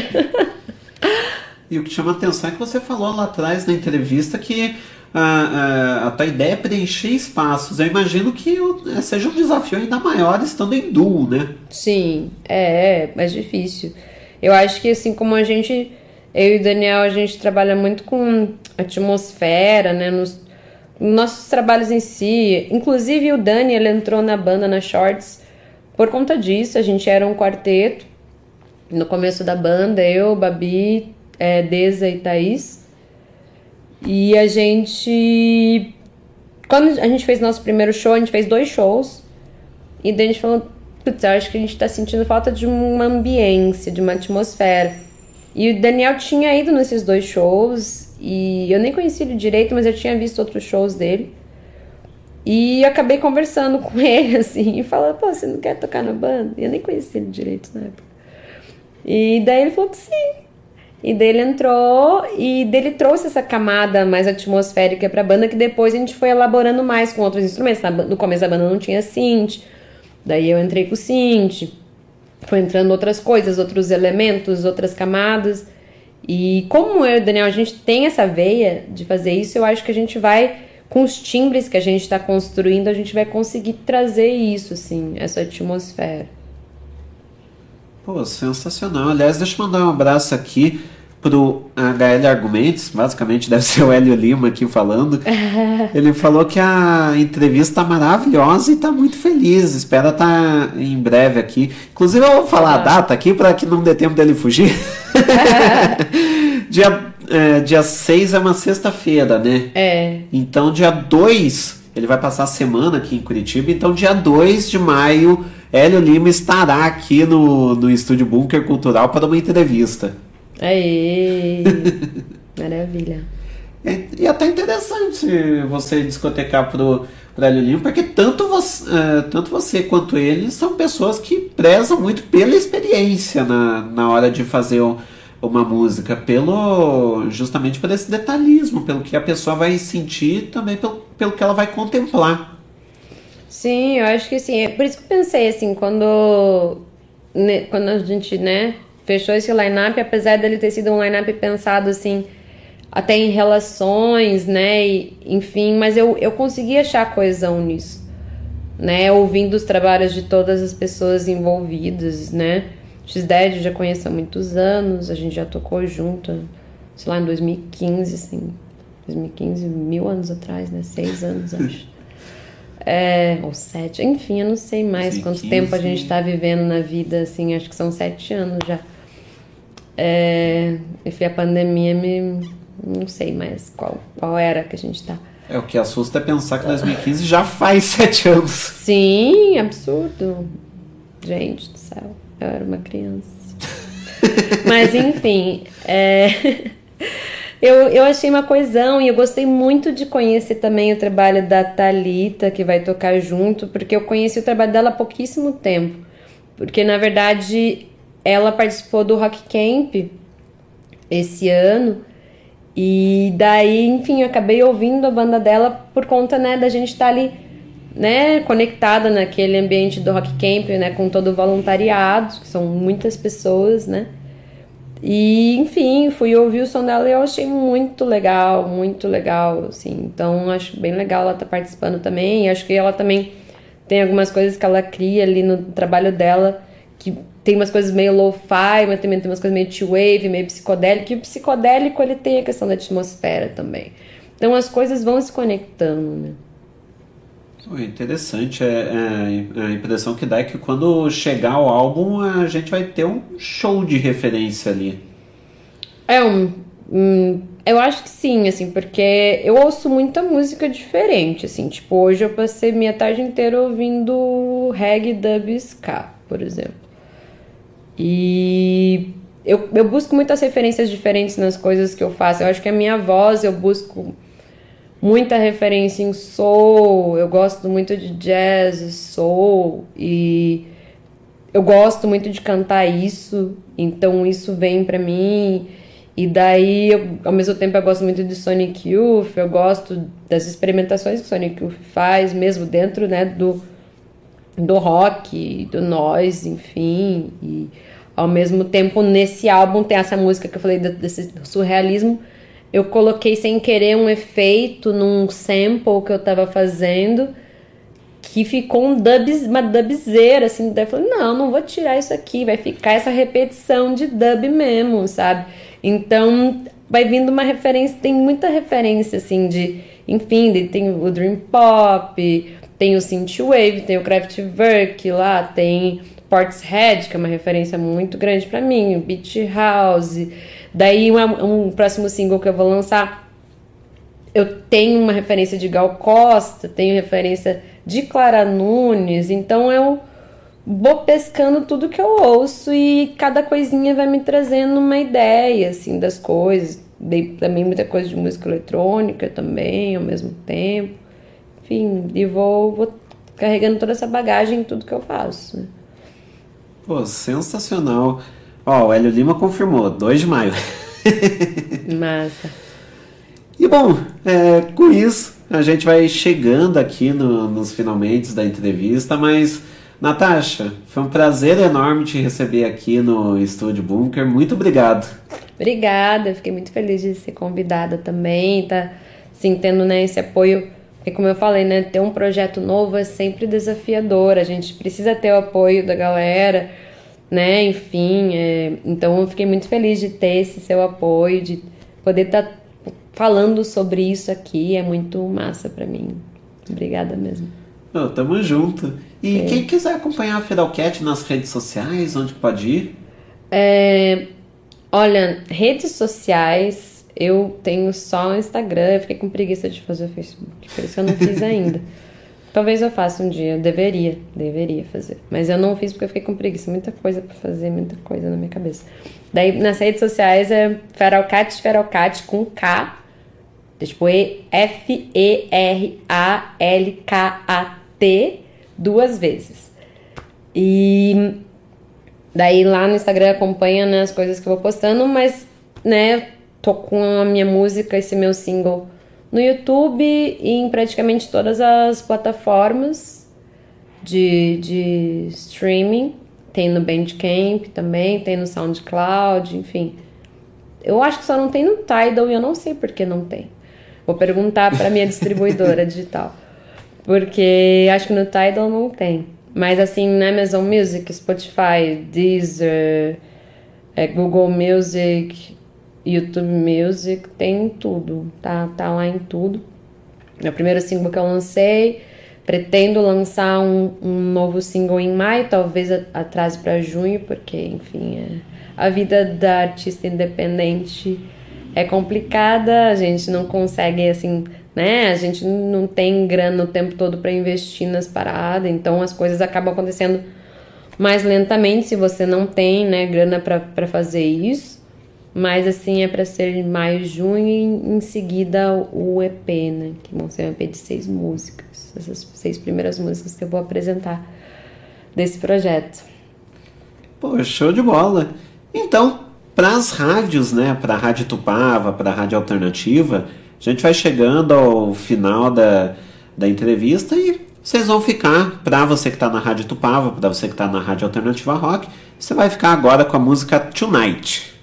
*laughs* e o que chama atenção é que você falou lá atrás na entrevista que a, a, a tua ideia é preencher espaços. Eu imagino que é, seja um desafio ainda maior estando em duo, né? Sim, é, é mais difícil. Eu acho que assim como a gente eu e o Daniel, a gente trabalha muito com atmosfera, né? Nos nossos trabalhos em si. Inclusive, o Dani, ele entrou na banda, na Shorts, por conta disso. A gente era um quarteto. No começo da banda, eu, Babi, é, Deza e Thaís. E a gente... Quando a gente fez nosso primeiro show, a gente fez dois shows. E daí a gente falou, putz, acho que a gente tá sentindo falta de uma ambiência, de uma atmosfera. E o Daniel tinha ido nesses dois shows e eu nem conhecia ele direito, mas eu tinha visto outros shows dele. E acabei conversando *laughs* com ele, assim, e falando, pô, você não quer tocar na banda? E eu nem conhecia ele direito na época. E daí ele falou que sim. E daí ele entrou e dele trouxe essa camada mais atmosférica pra banda que depois a gente foi elaborando mais com outros instrumentos. No começo da banda não tinha synth, daí eu entrei com o synth foi entrando outras coisas, outros elementos, outras camadas. E como eu o Daniel, a gente tem essa veia de fazer isso, eu acho que a gente vai, com os timbres que a gente está construindo, a gente vai conseguir trazer isso, assim, essa atmosfera. Pô, sensacional. Aliás, deixa eu mandar um abraço aqui pro HL Argumentos, basicamente deve *laughs* ser o Hélio Lima aqui falando. *laughs* Ele falou que a entrevista tá maravilhosa e tá muito feliz. Espera tá em breve aqui. Inclusive, eu vou falar a data aqui para que não dê tempo dele fugir. *laughs* dia, é, dia 6 é uma sexta-feira, né? É. Então, dia 2, ele vai passar a semana aqui em Curitiba. Então, dia 2 de maio, Hélio Lima estará aqui no, no Estúdio Bunker Cultural para uma entrevista. Aê! *laughs* Maravilha. É, e até interessante você discotecar pro, pro Hélio Lima, porque tanto você, é, tanto você quanto ele são pessoas que prezam muito pela experiência na, na hora de fazer uma música, pelo justamente por esse detalhismo, pelo que a pessoa vai sentir também pelo, pelo que ela vai contemplar. Sim, eu acho que sim. É por isso que eu pensei assim, quando, né, quando a gente, né, fechou esse line-up, apesar dele ter sido um line-up pensado assim, até em relações, né? E, enfim, mas eu, eu consegui achar coesão nisso, né? Ouvindo os trabalhos de todas as pessoas envolvidas, né? X-Dead eu já conheço há muitos anos, a gente já tocou junto, sei lá, em 2015, assim. 2015, mil anos atrás, né? Seis anos, *laughs* acho. É, ou sete, enfim, eu não sei mais 2015, quanto tempo a gente tá vivendo na vida, assim, acho que são sete anos já. É, enfim, a pandemia me. Não sei mais qual, qual era que a gente tá. É, o que assusta é pensar que 2015 já faz *laughs* sete anos. Sim, absurdo. Gente do céu, eu era uma criança. *laughs* Mas enfim, é... *laughs* eu, eu achei uma coesão e eu gostei muito de conhecer também o trabalho da Talita que vai tocar junto, porque eu conheci o trabalho dela há pouquíssimo tempo. Porque na verdade ela participou do Rock Camp esse ano. E daí, enfim, eu acabei ouvindo a banda dela por conta, né, da gente estar tá ali, né, conectada naquele ambiente do Rock Camp, né, com todo o voluntariado, que são muitas pessoas, né. E, enfim, fui ouvir o som dela e eu achei muito legal, muito legal, assim. Então, acho bem legal ela estar tá participando também. Acho que ela também tem algumas coisas que ela cria ali no trabalho dela que tem umas coisas meio lo-fi, mas também tem umas coisas meio T-wave, meio psicodélico. E o psicodélico ele tem a questão da atmosfera também. Então as coisas vão se conectando, né? Interessante, é, é, a impressão que dá é que quando chegar o álbum a gente vai ter um show de referência ali. É um, um eu acho que sim, assim, porque eu ouço muita música diferente, assim, tipo, hoje eu passei minha tarde inteira ouvindo reggae, dub ska, por exemplo. E eu, eu busco muitas referências diferentes nas coisas que eu faço. Eu acho que a minha voz eu busco muita referência em soul. Eu gosto muito de jazz, soul e eu gosto muito de cantar isso. Então isso vem para mim. E daí, eu, ao mesmo tempo, eu gosto muito de Sonic Youth, eu gosto das experimentações que Sonic Youth faz, mesmo dentro né, do, do rock, do noise, enfim. E ao mesmo tempo, nesse álbum tem essa música que eu falei desse surrealismo. Eu coloquei sem querer um efeito num sample que eu tava fazendo que ficou um dub, uma dubzeira, assim. Daí eu falei, não, não vou tirar isso aqui, vai ficar essa repetição de dub mesmo, sabe? Então, vai vindo uma referência, tem muita referência, assim, de... Enfim, tem o Dream Pop, tem o Synthwave, tem o Kraftwerk lá, tem Portishead, que é uma referência muito grande para mim, o Beach House. Daí um, um, próximo single que eu vou lançar, eu tenho uma referência de Gal Costa, tenho referência de Clara Nunes, então eu vou pescando tudo que eu ouço e cada coisinha vai me trazendo uma ideia assim das coisas. Dei também muita coisa de música eletrônica também ao mesmo tempo. Enfim, e vou, vou carregando toda essa bagagem em tudo que eu faço. Pô, sensacional. Ó, o Hélio Lima confirmou, 2 de maio. *laughs* Massa. E bom, é, com isso, a gente vai chegando aqui no, nos finalmente da entrevista, mas Natasha, foi um prazer enorme te receber aqui no Estúdio Bunker. Muito obrigado. Obrigada, fiquei muito feliz de ser convidada também, tá tendo né, esse apoio. Porque como eu falei, né, ter um projeto novo é sempre desafiador, a gente precisa ter o apoio da galera, né, enfim, é, então eu fiquei muito feliz de ter esse seu apoio, de poder estar tá falando sobre isso aqui, é muito massa para mim. Obrigada mesmo. Oh, tamo junto. E é. quem quiser acompanhar a Fidalcat nas redes sociais, onde pode ir? É, olha, redes sociais, eu tenho só o Instagram, eu fiquei com preguiça de fazer o Facebook, por isso eu não fiz ainda. *laughs* Talvez eu faça um dia, eu deveria, deveria fazer. Mas eu não fiz porque eu fiquei com preguiça, muita coisa para fazer, muita coisa na minha cabeça. Daí nas redes sociais é Feralcat, Feralcat com K, tipo F-E-R-A-L-K-A-T duas vezes. E daí lá no Instagram acompanha né, as coisas que eu vou postando, mas né, tô com a minha música, esse meu single no YouTube e em praticamente todas as plataformas de, de streaming. Tem no Bandcamp também, tem no SoundCloud, enfim. Eu acho que só não tem no Tidal e eu não sei por que não tem. Vou perguntar para minha distribuidora *laughs* digital. Porque acho que no Tidal não tem. Mas assim, na Amazon Music, Spotify, Deezer, é, Google Music, YouTube Music, tem tudo. Tá, tá lá em tudo. É o primeiro single que eu lancei. Pretendo lançar um, um novo single em maio, talvez atrase para junho, porque, enfim, é, a vida da artista independente é complicada, a gente não consegue, assim, né? A gente não tem grana o tempo todo para investir nas paradas, então as coisas acabam acontecendo mais lentamente se você não tem, né, grana para fazer isso. Mas assim é para ser maio, junho e em seguida o EP, né? Que vão ser um EP de seis músicas. Essas seis primeiras músicas que eu vou apresentar desse projeto. Pô, show de bola. Então, para as rádios, né? Para a Rádio Tupava, para a Rádio Alternativa, a gente vai chegando ao final da, da entrevista e vocês vão ficar, para você que está na Rádio Tupava, para você que está na Rádio Alternativa Rock, você vai ficar agora com a música Tonight.